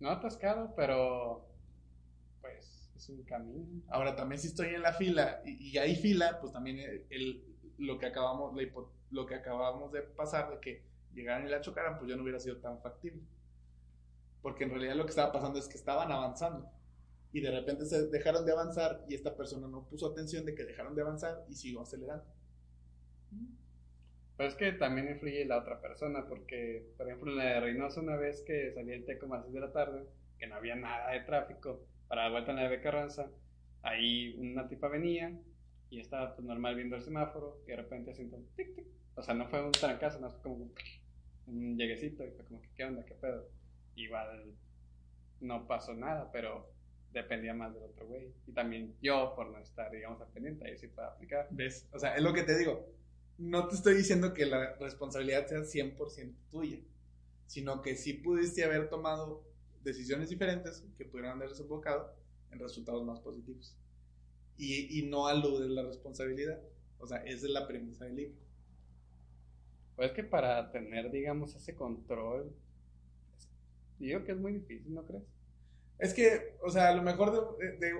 Speaker 2: No atascado, pero es un camino.
Speaker 1: Ahora también si estoy en la fila y, y hay fila, pues también el, el, lo que acabamos la, lo que acabamos de pasar de que llegaran y la chocaran, pues ya no hubiera sido tan factible. Porque en realidad lo que estaba pasando es que estaban avanzando y de repente se dejaron de avanzar y esta persona no puso atención de que dejaron de avanzar y siguió acelerando.
Speaker 2: Pero es que también influye la otra persona, porque, por ejemplo, en la de Reynosa, una vez que salí el Teco 6 de la tarde, que no había nada de tráfico, para la vuelta en la de Carranza, ahí una tipa venía y estaba pues, normal viendo el semáforo, y de repente siento un tic tic. O sea, no fue un trancazo, no fue como un, lleguecito, y fue como que, ¿qué onda? ¿Qué pedo? Igual no pasó nada, pero dependía más del otro güey. Y también yo, por no estar, digamos, al pendiente, ahí sí puedo aplicar.
Speaker 1: ¿Ves? O sea, es lo que te digo no te estoy diciendo que la responsabilidad sea 100% tuya, sino que sí pudiste haber tomado decisiones diferentes que pudieran haber desembocado en resultados más positivos. Y, y no aludes la responsabilidad. O sea, esa es la premisa del libro.
Speaker 2: Pues que para tener, digamos, ese control, Digo que es muy difícil, ¿no crees?
Speaker 1: Es que, o sea, a lo mejor de, de,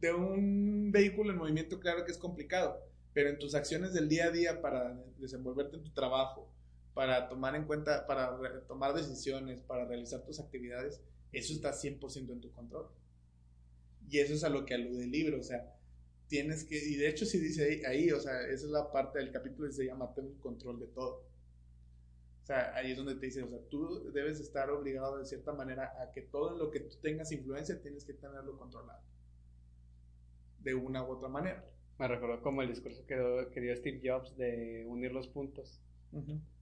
Speaker 1: de un vehículo en movimiento, claro que es complicado, pero en tus acciones del día a día para desenvolverte en tu trabajo, para tomar en cuenta, para tomar decisiones, para realizar tus actividades, eso está 100% en tu control. Y eso es a lo que alude el libro, o sea, tienes que, y de hecho sí dice ahí, o sea, esa es la parte del capítulo que se llama tener control de todo. O sea, ahí es donde te dice, o sea, tú debes estar obligado de cierta manera a que todo lo que tú tengas influencia tienes que tenerlo controlado. De una u otra manera.
Speaker 2: Me recordó como el discurso que dio Steve Jobs de unir los puntos.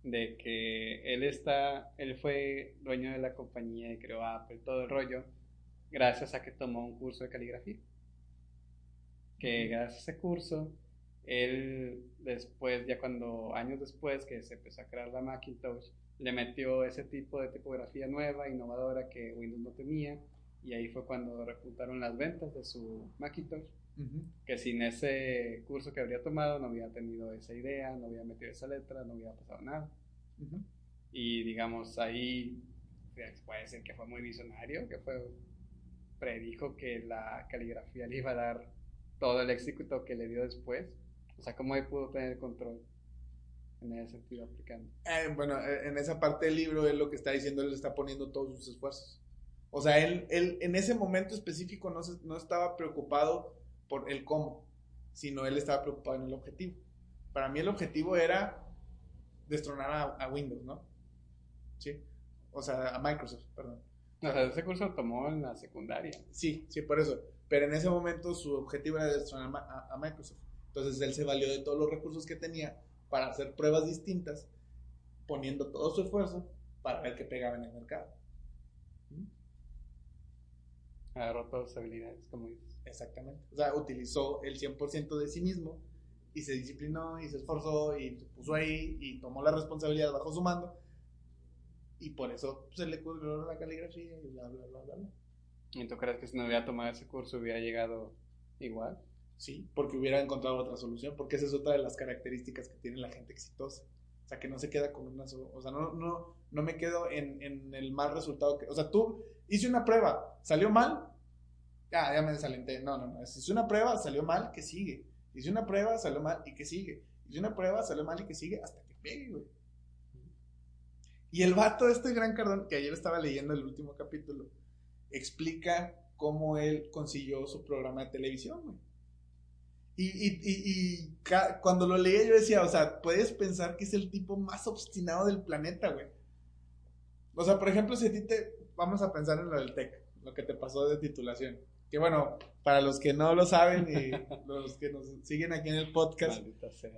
Speaker 2: De que él está, él fue dueño de la compañía y creó Apple, todo el rollo, gracias a que tomó un curso de caligrafía. Que gracias a ese curso él después, ya cuando años después que se empezó a crear la Macintosh, le metió ese tipo de tipografía nueva, innovadora que Windows no tenía, y ahí fue cuando repuntaron las ventas de su Macintosh, que sin ese curso que habría tomado no había tenido esa idea, no había metido esa letra, no hubiera pasado nada. Y digamos, ahí pues, puede ser que fue muy visionario, que fue predijo que la caligrafía le iba a dar todo el éxito que le dio después o sea, ¿cómo él pudo tener control en ese sentido aplicando?
Speaker 1: Eh, bueno, eh, en esa parte del libro él lo que está diciendo, él está poniendo todos sus esfuerzos. O sea, él, él en ese momento específico no, no estaba preocupado por el cómo, sino él estaba preocupado en el objetivo. Para mí el objetivo era destronar a, Windows, ¿no? Sí. O sea, a Microsoft, perdón.
Speaker 2: O sea, ese curso lo tomó en la secundaria.
Speaker 1: Sí, sí, por eso. Pero en ese momento su objetivo era destronar a Microsoft. Entonces él se valió de todos los recursos que tenía para hacer pruebas distintas, poniendo todo su esfuerzo para ver qué pegaba en el mercado.
Speaker 2: Agarró todas sus habilidades, como dices.
Speaker 1: Exactamente. O sea, utilizó el 100% de sí mismo y se disciplinó y se esforzó y se puso ahí y tomó la responsabilidad bajo su mando. Y por eso se le cubrió la caligrafía y bla, bla, bla, bla.
Speaker 2: ¿Y tú crees que si no hubiera tomado ese curso hubiera llegado igual?
Speaker 1: Sí, porque hubiera encontrado otra solución, porque esa es otra de las características que tiene la gente exitosa. O sea, que no se queda con una sola. O sea, no, no, no me quedo en, en el mal resultado. Que, o sea, tú hice una prueba, salió mal, ya, ya me desalenté. No, no, no. Hice una prueba, salió mal, que sigue. Hice una prueba, salió mal y que sigue. Hice una prueba, salió mal y que sigue hasta que pegue, güey. Y el vato de este gran cardón, que ayer estaba leyendo el último capítulo, explica cómo él consiguió su programa de televisión, güey. Y, y, y, cuando lo leía yo decía, o sea, puedes pensar que es el tipo más obstinado del planeta, güey. O sea, por ejemplo, si a ti te... Vamos a pensar en lo del TEC, lo que te pasó de titulación. Que bueno, para los que no lo saben y los que nos siguen aquí en el podcast,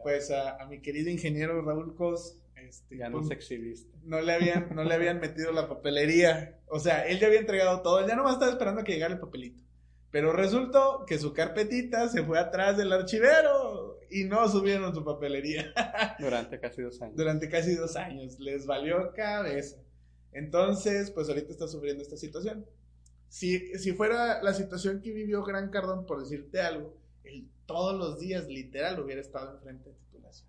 Speaker 1: pues a, mi querido ingeniero Raúl Cos, este,
Speaker 2: ya
Speaker 1: pues,
Speaker 2: nos exhibiste.
Speaker 1: No le, habían, no le habían metido la papelería. O sea, él ya había entregado todo, él ya nomás estaba esperando a que llegara el papelito. Pero resultó que su carpetita se fue atrás del archivero y no subieron su papelería.
Speaker 2: Durante casi dos años.
Speaker 1: Durante casi dos años. Les valió cabeza. Entonces, pues ahorita está sufriendo esta situación. Si, si fuera la situación que vivió Gran Cardón, por decirte algo, él todos los días literal hubiera estado enfrente de titulación.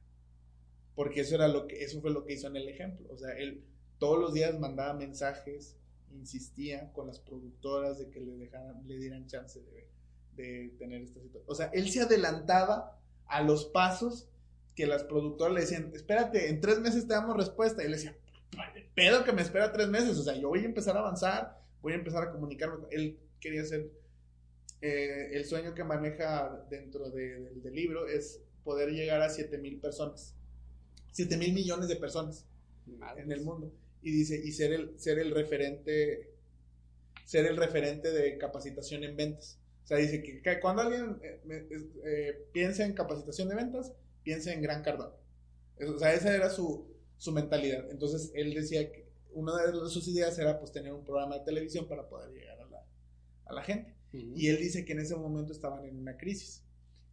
Speaker 1: Porque eso, era lo que, eso fue lo que hizo en el ejemplo. O sea, él todos los días mandaba mensajes insistía con las productoras de que le dejaran, le dieran chance de, de tener esta situación. O sea, él se adelantaba a los pasos que las productoras le decían, espérate, en tres meses te damos respuesta. Y él decía, pedo que me espera tres meses. O sea, yo voy a empezar a avanzar, voy a empezar a comunicarme. Él quería ser, eh, el sueño que maneja dentro del libro es poder llegar a 7 mil personas. 7 mil millones de personas en el mundo y dice, y ser el, ser el referente, ser el referente de capacitación en ventas. O sea, dice que, cuando alguien eh, eh, piensa en capacitación de ventas, piensa en Gran Cardón. O sea, esa era su, su mentalidad. Entonces, él decía que una de sus ideas era pues tener un programa de televisión para poder llegar a la, a la gente. Y él dice que en ese momento estaban en una crisis.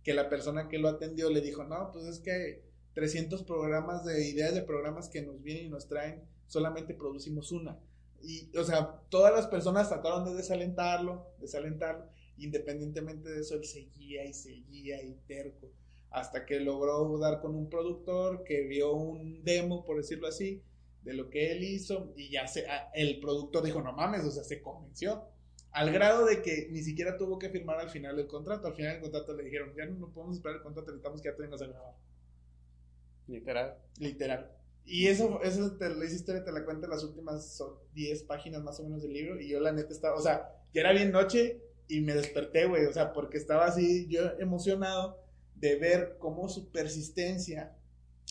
Speaker 1: Que la persona que lo atendió le dijo, no, pues es que 300 programas de ideas de programas que nos vienen y nos traen solamente producimos una. Y, o sea, todas las personas trataron de desalentarlo, desalentarlo, independientemente de eso, él seguía y seguía y terco, hasta que logró dar con un productor que vio un demo, por decirlo así, de lo que él hizo y ya se, ah, el productor dijo, no mames, o sea, se convenció. Al grado de que ni siquiera tuvo que firmar al final del contrato. Al final del contrato le dijeron, ya no podemos esperar el contrato, necesitamos que ya te vengas a grabar.
Speaker 2: Literal.
Speaker 1: Literal. Y eso, eso te, esa historia te la cuento en las últimas 10 páginas más o menos del libro. Y yo la neta estaba, o sea, ya era bien noche y me desperté, güey. O sea, porque estaba así, yo emocionado de ver cómo su persistencia,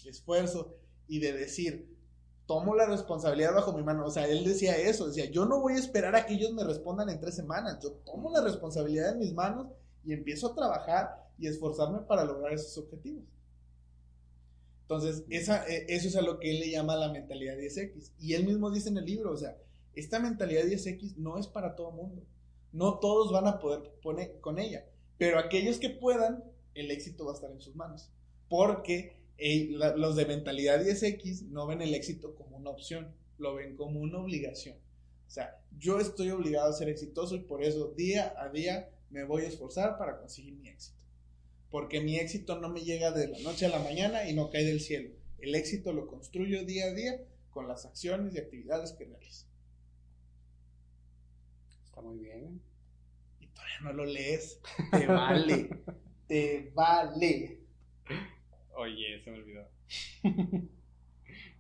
Speaker 1: esfuerzo y de decir, tomo la responsabilidad bajo mi mano. O sea, él decía eso, decía, yo no voy a esperar a que ellos me respondan en tres semanas. Yo tomo la responsabilidad en mis manos y empiezo a trabajar y esforzarme para lograr esos objetivos. Entonces, e, eso es a lo que él le llama la mentalidad 10X. Y él mismo dice en el libro, o sea, esta mentalidad 10X no es para todo mundo. No todos van a poder poner con ella. Pero aquellos que puedan, el éxito va a estar en sus manos. Porque los de mentalidad 10X no ven el éxito como una opción, lo ven como una obligación. O sea, yo estoy obligado a ser exitoso y por eso día a día me voy a esforzar para conseguir mi éxito porque mi éxito no me llega de la noche a la mañana y no cae del cielo. El éxito lo construyo día a día con las acciones y actividades que realizo.
Speaker 2: Está muy bien.
Speaker 1: Y todavía no lo lees. Te vale. Te vale.
Speaker 2: Oye, se me olvidó.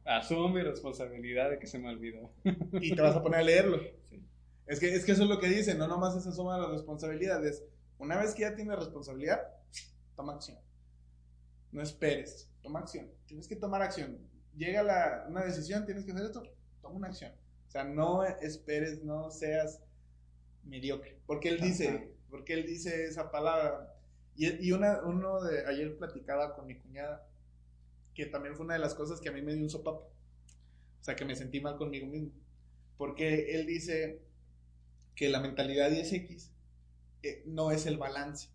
Speaker 2: Asumo mi responsabilidad de que se me olvidó.
Speaker 1: y te vas a poner a leerlo. Sí. Es que, es que eso es lo que dice, no nomás es asuma las responsabilidades. Una vez que ya tienes responsabilidad, toma acción. No esperes, toma acción. Tienes que tomar acción. Llega la, una decisión, tienes que hacer esto, toma una acción. O sea, no esperes, no seas mediocre. Porque él dice, porque él dice esa palabra. Y, y una, uno de ayer platicaba con mi cuñada, que también fue una de las cosas que a mí me dio un sopapo. O sea, que me sentí mal conmigo mismo. Porque él dice que la mentalidad 10X eh, no es el balance.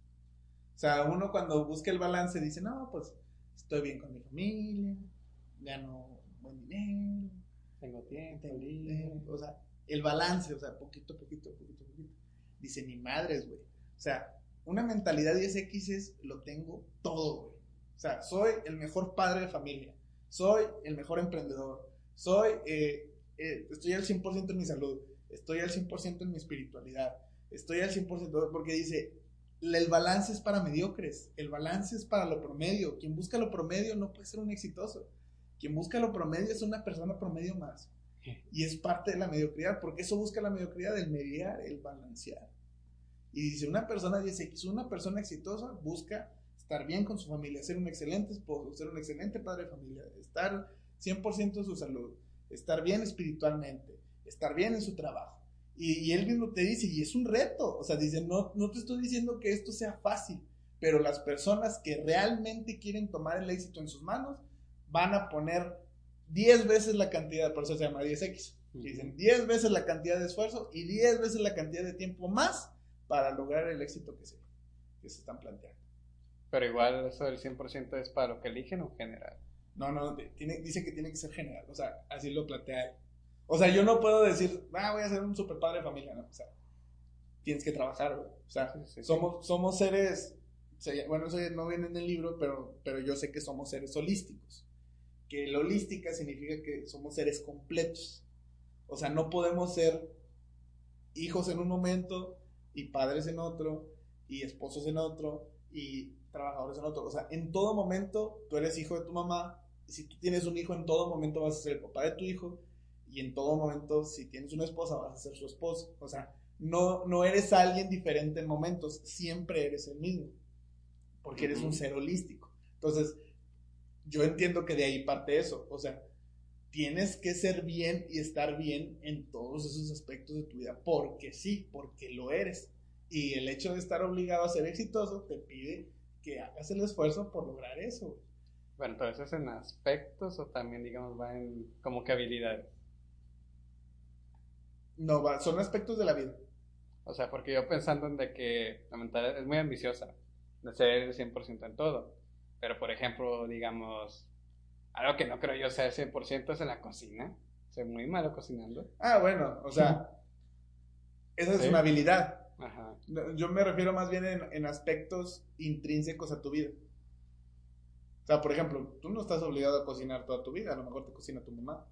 Speaker 1: O sea, uno cuando busca el balance dice, no, pues estoy bien con mi familia, gano buen dinero,
Speaker 2: tengo tiempo,
Speaker 1: o sea, el balance, o sea, poquito, poquito, poquito, poquito. Dice, ni madres, güey. O sea, una mentalidad 10X es, lo tengo todo, güey. O sea, soy el mejor padre de familia, soy el mejor emprendedor, soy, eh, eh, estoy al 100% en mi salud, estoy al 100% en mi espiritualidad, estoy al 100% porque dice, el balance es para mediocres, el balance es para lo promedio. Quien busca lo promedio no puede ser un exitoso. Quien busca lo promedio es una persona promedio más. Y es parte de la mediocridad, porque eso busca la mediocridad, el mediar, el balancear. Y dice, una persona dice que una persona exitosa busca estar bien con su familia, ser un excelente esposo, ser un excelente padre de familia, estar 100% en su salud, estar bien espiritualmente, estar bien en su trabajo. Y, él mismo te dice, y es un reto, o sea, dice, no, no te estoy diciendo que esto sea fácil, pero las personas que realmente quieren tomar el éxito en sus manos van a poner 10 veces la cantidad, por eso se llama 10X. Dicen 10 veces la cantidad de esfuerzo y 10 veces la cantidad de tiempo más para lograr el éxito que se, que se están planteando.
Speaker 2: Pero igual eso del 100% es para lo que eligen o general.
Speaker 1: No, no, tiene, dice que tiene que ser general, o sea, así lo plantea él. O sea, yo no puedo decir, ah, voy a ser un super padre de familia, ¿no? O sea, tienes que trabajar, güey. O sea, somos, somos seres, bueno, eso no viene en el libro, pero, pero yo sé que somos seres holísticos. Que la holística significa que somos seres completos. O sea, no podemos ser hijos en un momento y padres en otro y esposos en otro y trabajadores en otro. O sea, en todo momento tú eres hijo de tu mamá. Y si tú tienes un hijo, en todo momento vas a ser el papá de tu hijo y en todo momento, si tienes una esposa, vas a ser su esposo. O sea, no, no eres alguien diferente en momentos, siempre eres el mismo, porque eres un ser holístico. Entonces, yo entiendo que de ahí parte eso. O sea, tienes que ser bien y estar bien en todos esos aspectos de tu vida, porque sí, porque lo eres. Y el hecho de estar obligado a ser exitoso te pide que hagas el esfuerzo por lograr eso.
Speaker 2: Bueno, pero eso es en aspectos o también, digamos, va en como que habilidades.
Speaker 1: No, va, son aspectos de la vida.
Speaker 2: O sea, porque yo pensando en de que la mentalidad es muy ambiciosa, de ser el 100% en todo. Pero, por ejemplo, digamos, algo que no creo yo sea el 100% es en la cocina. Soy muy malo cocinando.
Speaker 1: Ah, bueno, o sea, esa es una habilidad. Ajá. Yo me refiero más bien en, en aspectos intrínsecos a tu vida. O sea, por ejemplo, tú no estás obligado a cocinar toda tu vida, a lo mejor te cocina tu mamá.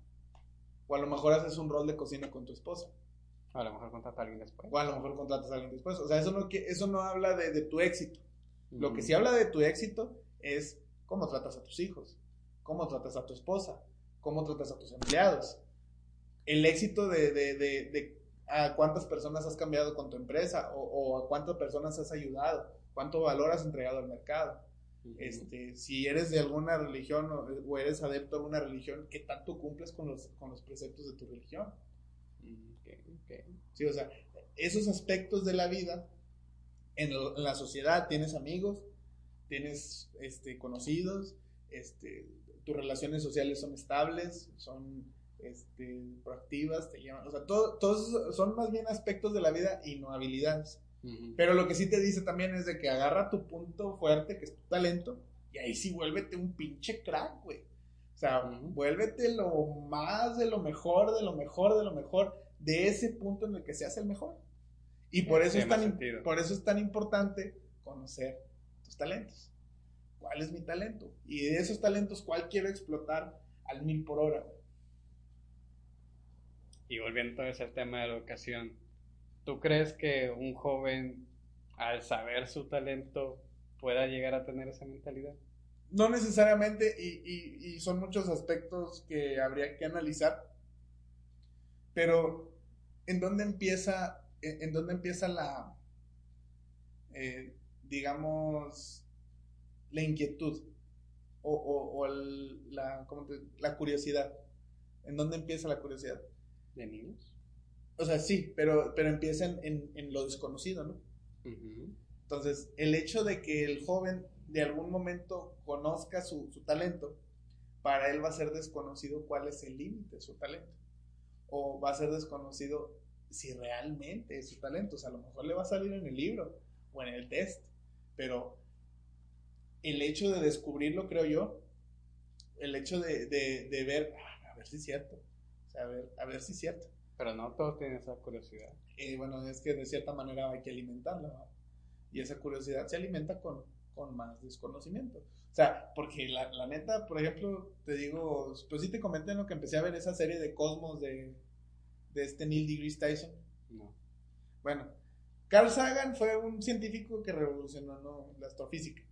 Speaker 1: O a lo mejor haces un rol de cocina con tu esposa.
Speaker 2: O a lo mejor contratas a alguien después.
Speaker 1: O a lo mejor contratas a alguien después. O sea, eso no, eso no habla de, de tu éxito. Lo que sí habla de tu éxito es cómo tratas a tus hijos, cómo tratas a tu esposa, cómo tratas a tus empleados. El éxito de, de, de, a cuántas personas has cambiado con tu empresa o, a cuántas personas has ayudado, cuánto valor has entregado al mercado. este, si eres de alguna religión o, eres adepto a una religión, ¿qué tanto cumples con los, con los preceptos de tu religión? Sí, o sea, esos aspectos de la vida en, la sociedad, tienes amigos, tienes este, conocidos, este, tus relaciones sociales son estables, son este, proactivas, te llaman, o sea, todos son más bien aspectos de la vida y no habilidades. Pero lo que sí te dice también es de que agarra tu punto fuerte, que es tu talento, y ahí sí vuélvete un pinche crack, güey. O sea, vuélvete lo más de lo mejor, de lo mejor, de lo mejor, de ese punto en el que seas el mejor. Y por eso, es tan, por eso es tan importante conocer tus talentos. ¿Cuál es mi talento? Y de esos talentos, ¿cuál quiero explotar al mil por hora?
Speaker 2: Y volviendo a ese tema de la educación, ¿tú crees que un joven, al saber su talento, pueda llegar a tener esa mentalidad?
Speaker 1: No necesariamente, y, y son muchos aspectos que habría que analizar, pero ¿en dónde empieza en, dónde empieza la, eh, digamos, la inquietud o, la, la curiosidad. ¿En dónde empieza la curiosidad?
Speaker 2: ¿De niños?
Speaker 1: O sea, sí, pero, pero empieza en, lo desconocido, ¿no? Entonces, el hecho de que el joven de algún momento conozca su, su, talento, para él va a ser desconocido cuál es el límite de su talento. O va a ser desconocido si realmente es su talento. O sea, a lo mejor le va a salir en el libro o en el test, pero el hecho de descubrirlo, creo yo, el hecho de, de, ver, ah, a ver si es cierto, o sea, a ver, a ver si es cierto.
Speaker 2: Pero no todos tienen esa curiosidad.
Speaker 1: Eh, bueno, es que de cierta manera hay que alimentarla, Y esa curiosidad se alimenta con, con más desconocimiento. O sea, porque la, la, neta, por ejemplo, te digo, pues sí te comenté en lo que empecé a ver esa serie de Cosmos de, de este Neil deGrasse Tyson? No. Bueno, Carl Sagan fue un científico que revolucionó la astrofísica.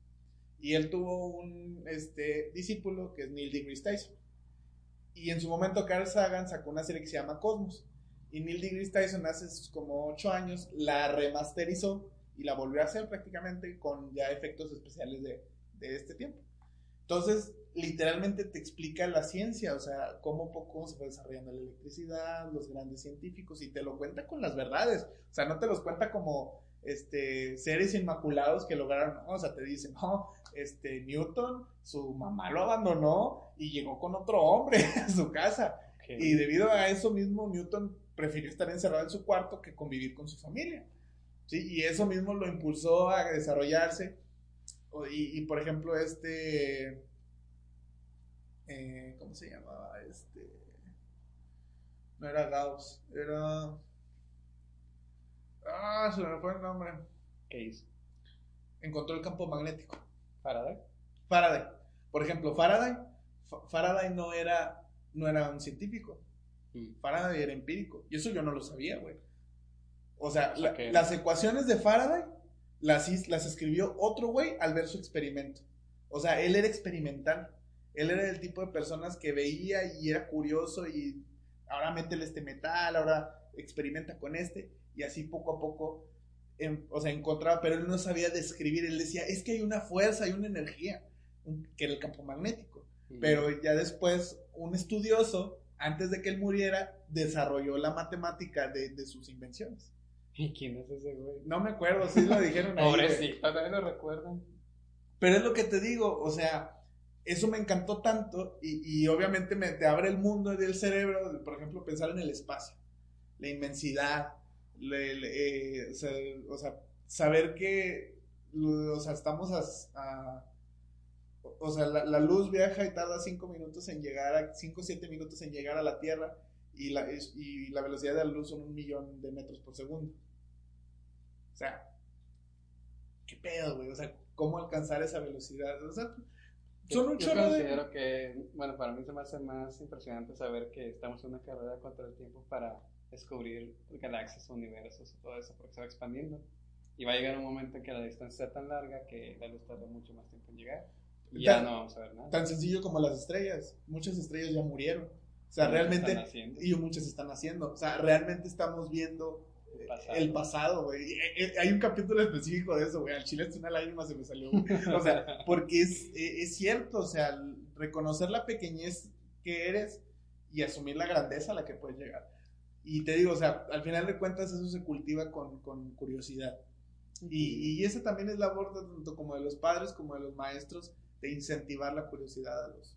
Speaker 1: Y él tuvo un este, discípulo que es Neil deGrasse Tyson. Y en su momento Carl Sagan sacó una serie que se llama Cosmos. Y Neil deGrasse Tyson hace como 8 años la remasterizó y la volvió a hacer prácticamente con ya efectos especiales de, de este tiempo. Entonces, literalmente te explica la ciencia, o sea, cómo poco se fue desarrollando la electricidad, los grandes científicos, y te lo cuenta con las verdades, o sea, no te los cuenta como este, seres inmaculados que lograron, o sea, te dicen, no, este, Newton, su mamá lo abandonó y llegó con otro hombre a su casa, y debido a eso mismo, Newton prefirió estar encerrado en su cuarto que convivir con su familia, ¿sí? Y eso mismo lo impulsó a desarrollarse, y, y por ejemplo, este eh, ¿cómo se llamaba? Este, no era Gauss, era... Ah, se me fue el nombre.
Speaker 2: ¿Qué hizo?
Speaker 1: Encontró el campo magnético.
Speaker 2: Faraday.
Speaker 1: Faraday. Por ejemplo, Faraday, Faraday no era, no era un científico. Mm. Faraday era empírico. Y eso yo no lo sabía, güey. O sea, las ecuaciones de Faraday las, las escribió otro güey al ver su experimento. O sea, él era experimental. Él era el tipo de personas que veía y era curioso y ahora métele este metal, ahora experimenta con este y así poco a poco, em, o sea, encontraba, pero él no sabía describir, él decía, es que hay una fuerza, hay una energía, que era el campo magnético, pero ya después un estudioso, antes de que él muriera, desarrolló la matemática de, sus invenciones.
Speaker 2: ¿Y quién es ese güey?
Speaker 1: No me acuerdo, sí lo dijeron ahí.
Speaker 2: Pobrecito, todavía lo recuerdan.
Speaker 1: Pero es lo que te digo, o sea, eso me encantó tanto y, obviamente me te abre el mundo del cerebro, por ejemplo, pensar en el espacio, la inmensidad, eh, o, sea, saber que o sea, estamos a, o sea, la, luz viaja y tarda 5 minutos en llegar a 5 o 7 minutos en llegar a la Tierra y la, y la velocidad de la luz son un millón de metros por segundo. O sea, ¿qué pedo, güey? O sea, ¿cómo alcanzar esa velocidad? O sea, Son un
Speaker 2: Yo
Speaker 1: de...
Speaker 2: considero que, bueno, para mí se me hace más impresionante saber que estamos en una carrera contra el tiempo para descubrir galaxias, universos y todo eso, porque se va expandiendo. Y va a llegar un momento en que la distancia sea tan larga que la luz tarda mucho más tiempo en llegar. Y ya
Speaker 1: Tan-
Speaker 2: no vamos a ver nada.
Speaker 1: Tan sencillo como las estrellas. Muchas estrellas ya murieron. O sea,
Speaker 2: Muchas
Speaker 1: realmente... Y muchas están haciendo. O sea, realmente estamos viendo
Speaker 2: El
Speaker 1: eh,
Speaker 2: pasado.
Speaker 1: güey. Eh, eh, Hay un capítulo específico de eso, güey. Al chile hasta una lágrima se me salió. güey. O sea, porque es, es cierto, o sea, reconocer la pequeñez que eres y asumir la grandeza a la que puedes llegar. Y te digo, o sea, al final de cuentas eso se cultiva con, con curiosidad. Y, y esa también es labor tanto como de los padres como de los maestros de incentivar la curiosidad a los,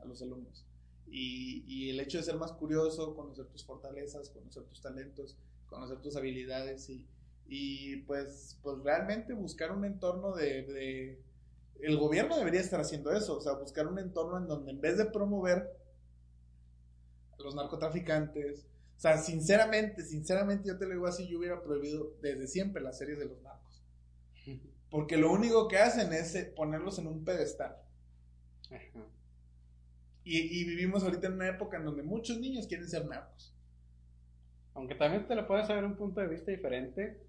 Speaker 1: a los alumnos. Y, y el hecho de ser más curioso, conocer tus fortalezas, conocer tus talentos, conocer tus habilidades y, y pues, pues realmente buscar un entorno de, de- El gobierno debería estar haciendo eso, o sea, buscar un entorno en donde en vez de promover a los narcotraficantes, o sea, sinceramente, sinceramente yo te lo digo así, yo hubiera prohibido desde siempre las series de los narcos. Porque lo único que hacen es eh, ponerlos en un pedestal.
Speaker 2: Ajá.
Speaker 1: Y, y vivimos ahorita en una época en donde muchos niños quieren ser narcos.
Speaker 2: Aunque también te lo puedes saber un punto de vista diferente.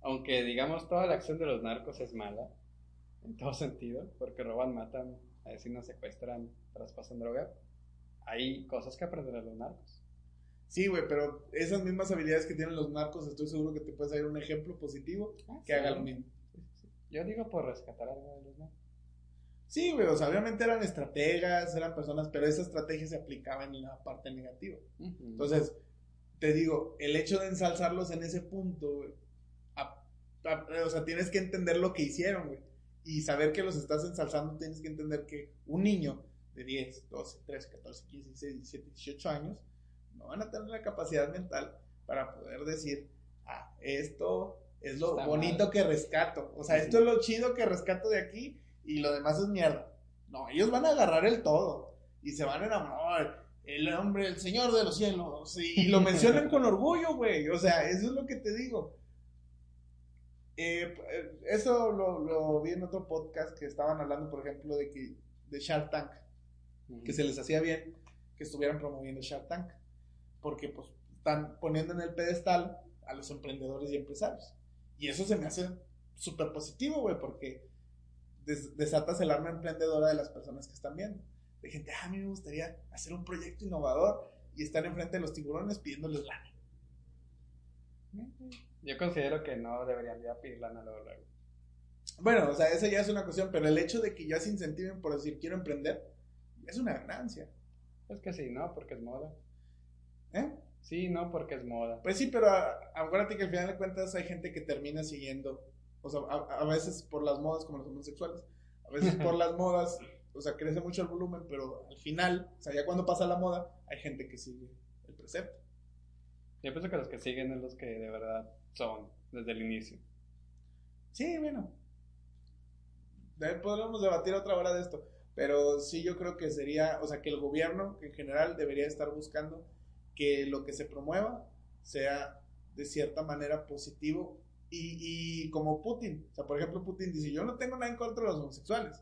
Speaker 2: Aunque digamos toda la acción de los narcos es mala. En todo sentido. Porque roban, matan, asesinan, secuestran, traspasan droga. Hay cosas que aprender a los narcos.
Speaker 1: Sí, güey, pero esas mismas habilidades que tienen los narcos, estoy seguro que te puedes dar un ejemplo positivo que haga lo mismo.
Speaker 2: Yo digo por rescatar algo de los narcos.
Speaker 1: Sí, güey, o sea, obviamente eran estrategas, eran personas, pero esa estrategia se aplicaba en la parte negativa. Entonces, te digo, el hecho de ensalzarlos en ese punto, güey, a- a- o sea, tienes que entender lo que hicieron, güey. Y saber que los estás ensalzando, tienes que entender que un niño de 10, 12, 13, 14, 15, 16, 17, 18 años no van a tener la capacidad mental para poder decir, ah, esto es lo
Speaker 2: Está
Speaker 1: bonito
Speaker 2: mal.
Speaker 1: que rescato. O sea, esto es lo chido que rescato de aquí y lo demás es mierda. No, ellos van a agarrar el todo y se van a enamorar. El hombre, el señor de los cielos. Y, lo mencionan con orgullo, güey. O sea, eso es lo que te digo. Eh, eh, eso lo, lo vi en otro podcast que estaban hablando, por ejemplo, de que de Shark Tank, que se les hacía bien que estuvieran promoviendo Shark Tank, porque pues están poniendo en el pedestal a los emprendedores y empresarios. Y eso se me hace súper positivo, güey, porque des- desatas el arma emprendedora de las personas que están viendo. De gente, ah, a mí me gustaría hacer un proyecto innovador y estar enfrente de los tiburones pidiéndoles lana.
Speaker 2: Yo considero que no deberían ya pedir lana luego, luego.
Speaker 1: Bueno, o sea, esa ya es una cuestión, pero el hecho de que ya se incentiven por decir quiero emprender es una ganancia.
Speaker 2: Es que sí, ¿no? Porque es moda.
Speaker 1: ¿Eh?
Speaker 2: Sí, no, porque es moda.
Speaker 1: Pues sí, pero a- acuérdate que al final de cuentas hay gente que termina siguiendo, o sea, a, a veces por las modas como los homosexuales, a veces por las modas, o sea, crece mucho el volumen, pero al final, o sea, ya cuando pasa la moda, hay gente que sigue el precepto.
Speaker 2: Yo pienso que los que siguen es los que de verdad son desde el inicio.
Speaker 1: Sí, bueno. Podríamos debatir otra hora de esto. Pero sí yo creo que sería, o sea, que el gobierno en general debería estar buscando que lo que se promueva sea de cierta manera positivo y, y como Putin. O sea, por ejemplo, Putin dice, yo no tengo nada en contra de los homosexuales.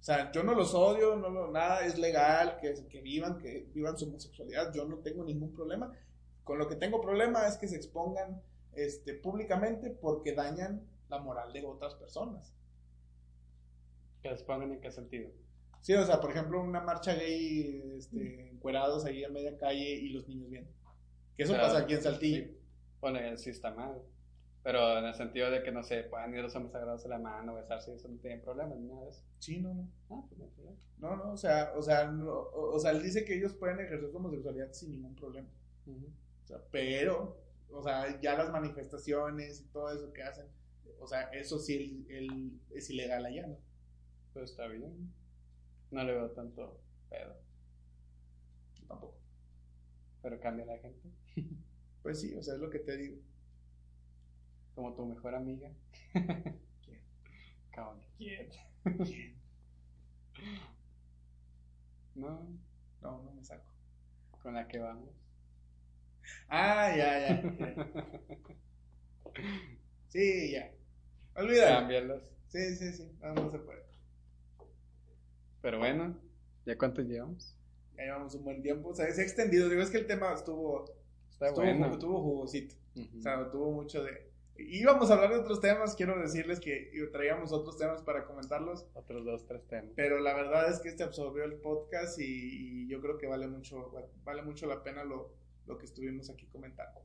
Speaker 1: O sea, yo no los odio, no lo- nada, es legal que, que vivan, que vivan su homosexualidad, yo no tengo ningún problema. Con lo que tengo problema es que se expongan este, públicamente porque dañan la moral de otras personas.
Speaker 2: Que les pongan en qué sentido.
Speaker 1: Sí, o sea, por ejemplo, una marcha gay este, encuerados ahí a media calle y los niños viendo. Que eso
Speaker 2: Pero-
Speaker 1: pasa aquí en Saltillo.
Speaker 2: sí. Bueno, sí está mal. Pero en el sentido de que no se puedan ir los hombres agarrados de la mano, besarse, eso no tiene problema, ni nada de eso.
Speaker 1: Sí, no, no.
Speaker 2: Ah, pues no problema.
Speaker 1: No, no, o sea, o sea, no, o, o sea, él dice que ellos pueden ejercer su homosexualidad sin ningún problema.
Speaker 2: Ujú.
Speaker 1: O sea, pero, o sea, ya las manifestaciones y todo eso que hacen, o sea, eso sí él, él es ilegal allá, ¿no?
Speaker 2: Pues está bien. No le veo tanto pedo.
Speaker 1: Tampoco.
Speaker 2: Pero cambia la gente.
Speaker 1: Pues sí, o sea, es lo que te digo.
Speaker 2: Como tu mejor amiga.
Speaker 1: ¿Quién?
Speaker 2: Cabrón. ¿Quién? No,
Speaker 1: No, no me saco.
Speaker 2: con la que vamos.
Speaker 1: Ah, ya, ya. ya. Sí, ya. Olvídalo.
Speaker 2: Cámbialos.
Speaker 1: Sí, sí, sí. No, no se puede.
Speaker 2: Pero bueno, ¿ya cuánto llevamos?
Speaker 1: Ya llevamos un buen tiempo. O sea, se ha extendido. Digo, es que el tema estuvo,
Speaker 2: Está
Speaker 1: estuvo,
Speaker 2: bueno.
Speaker 1: ju- estuvo jugosito. O sea, tuvo mucho de... Íbamos a hablar de otros temas, quiero decirles que traíamos otros temas para comentarlos,
Speaker 2: Otros dos, tres temas.
Speaker 1: pero la verdad es que este absorbió el podcast y, y yo creo que vale mucho, vale mucho la pena lo, lo que estuvimos aquí comentando.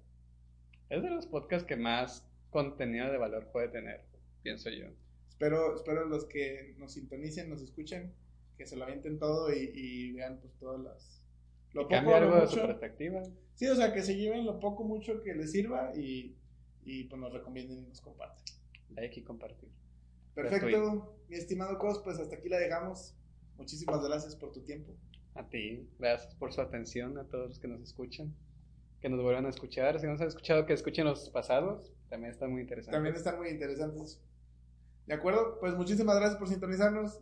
Speaker 2: Es de los podcasts que más contenido de valor puede tener, pienso yo.
Speaker 1: Espero, espero los que nos sintonicen, nos escuchen, que se lo avienten todo y, y vean pues todas las... Lo
Speaker 2: cambia
Speaker 1: lo
Speaker 2: algo de su
Speaker 1: mucho.
Speaker 2: perspectiva.
Speaker 1: Sí, o sea, que se lleven lo poco mucho que les sirva y, y pues nos recomienden y nos comparten.
Speaker 2: Like y compartir.
Speaker 1: Perfecto, mi estimado Cos, pues hasta aquí la dejamos. Muchísimas gracias por tu tiempo.
Speaker 2: A ti, gracias por su atención, a todos los que nos escuchan. Que nos vuelvan a escuchar. Si no se han escuchado, que escuchen los pasados. También está muy interesante.
Speaker 1: También están muy interesantes. ¿De acuerdo? Pues muchísimas gracias por sintonizarnos.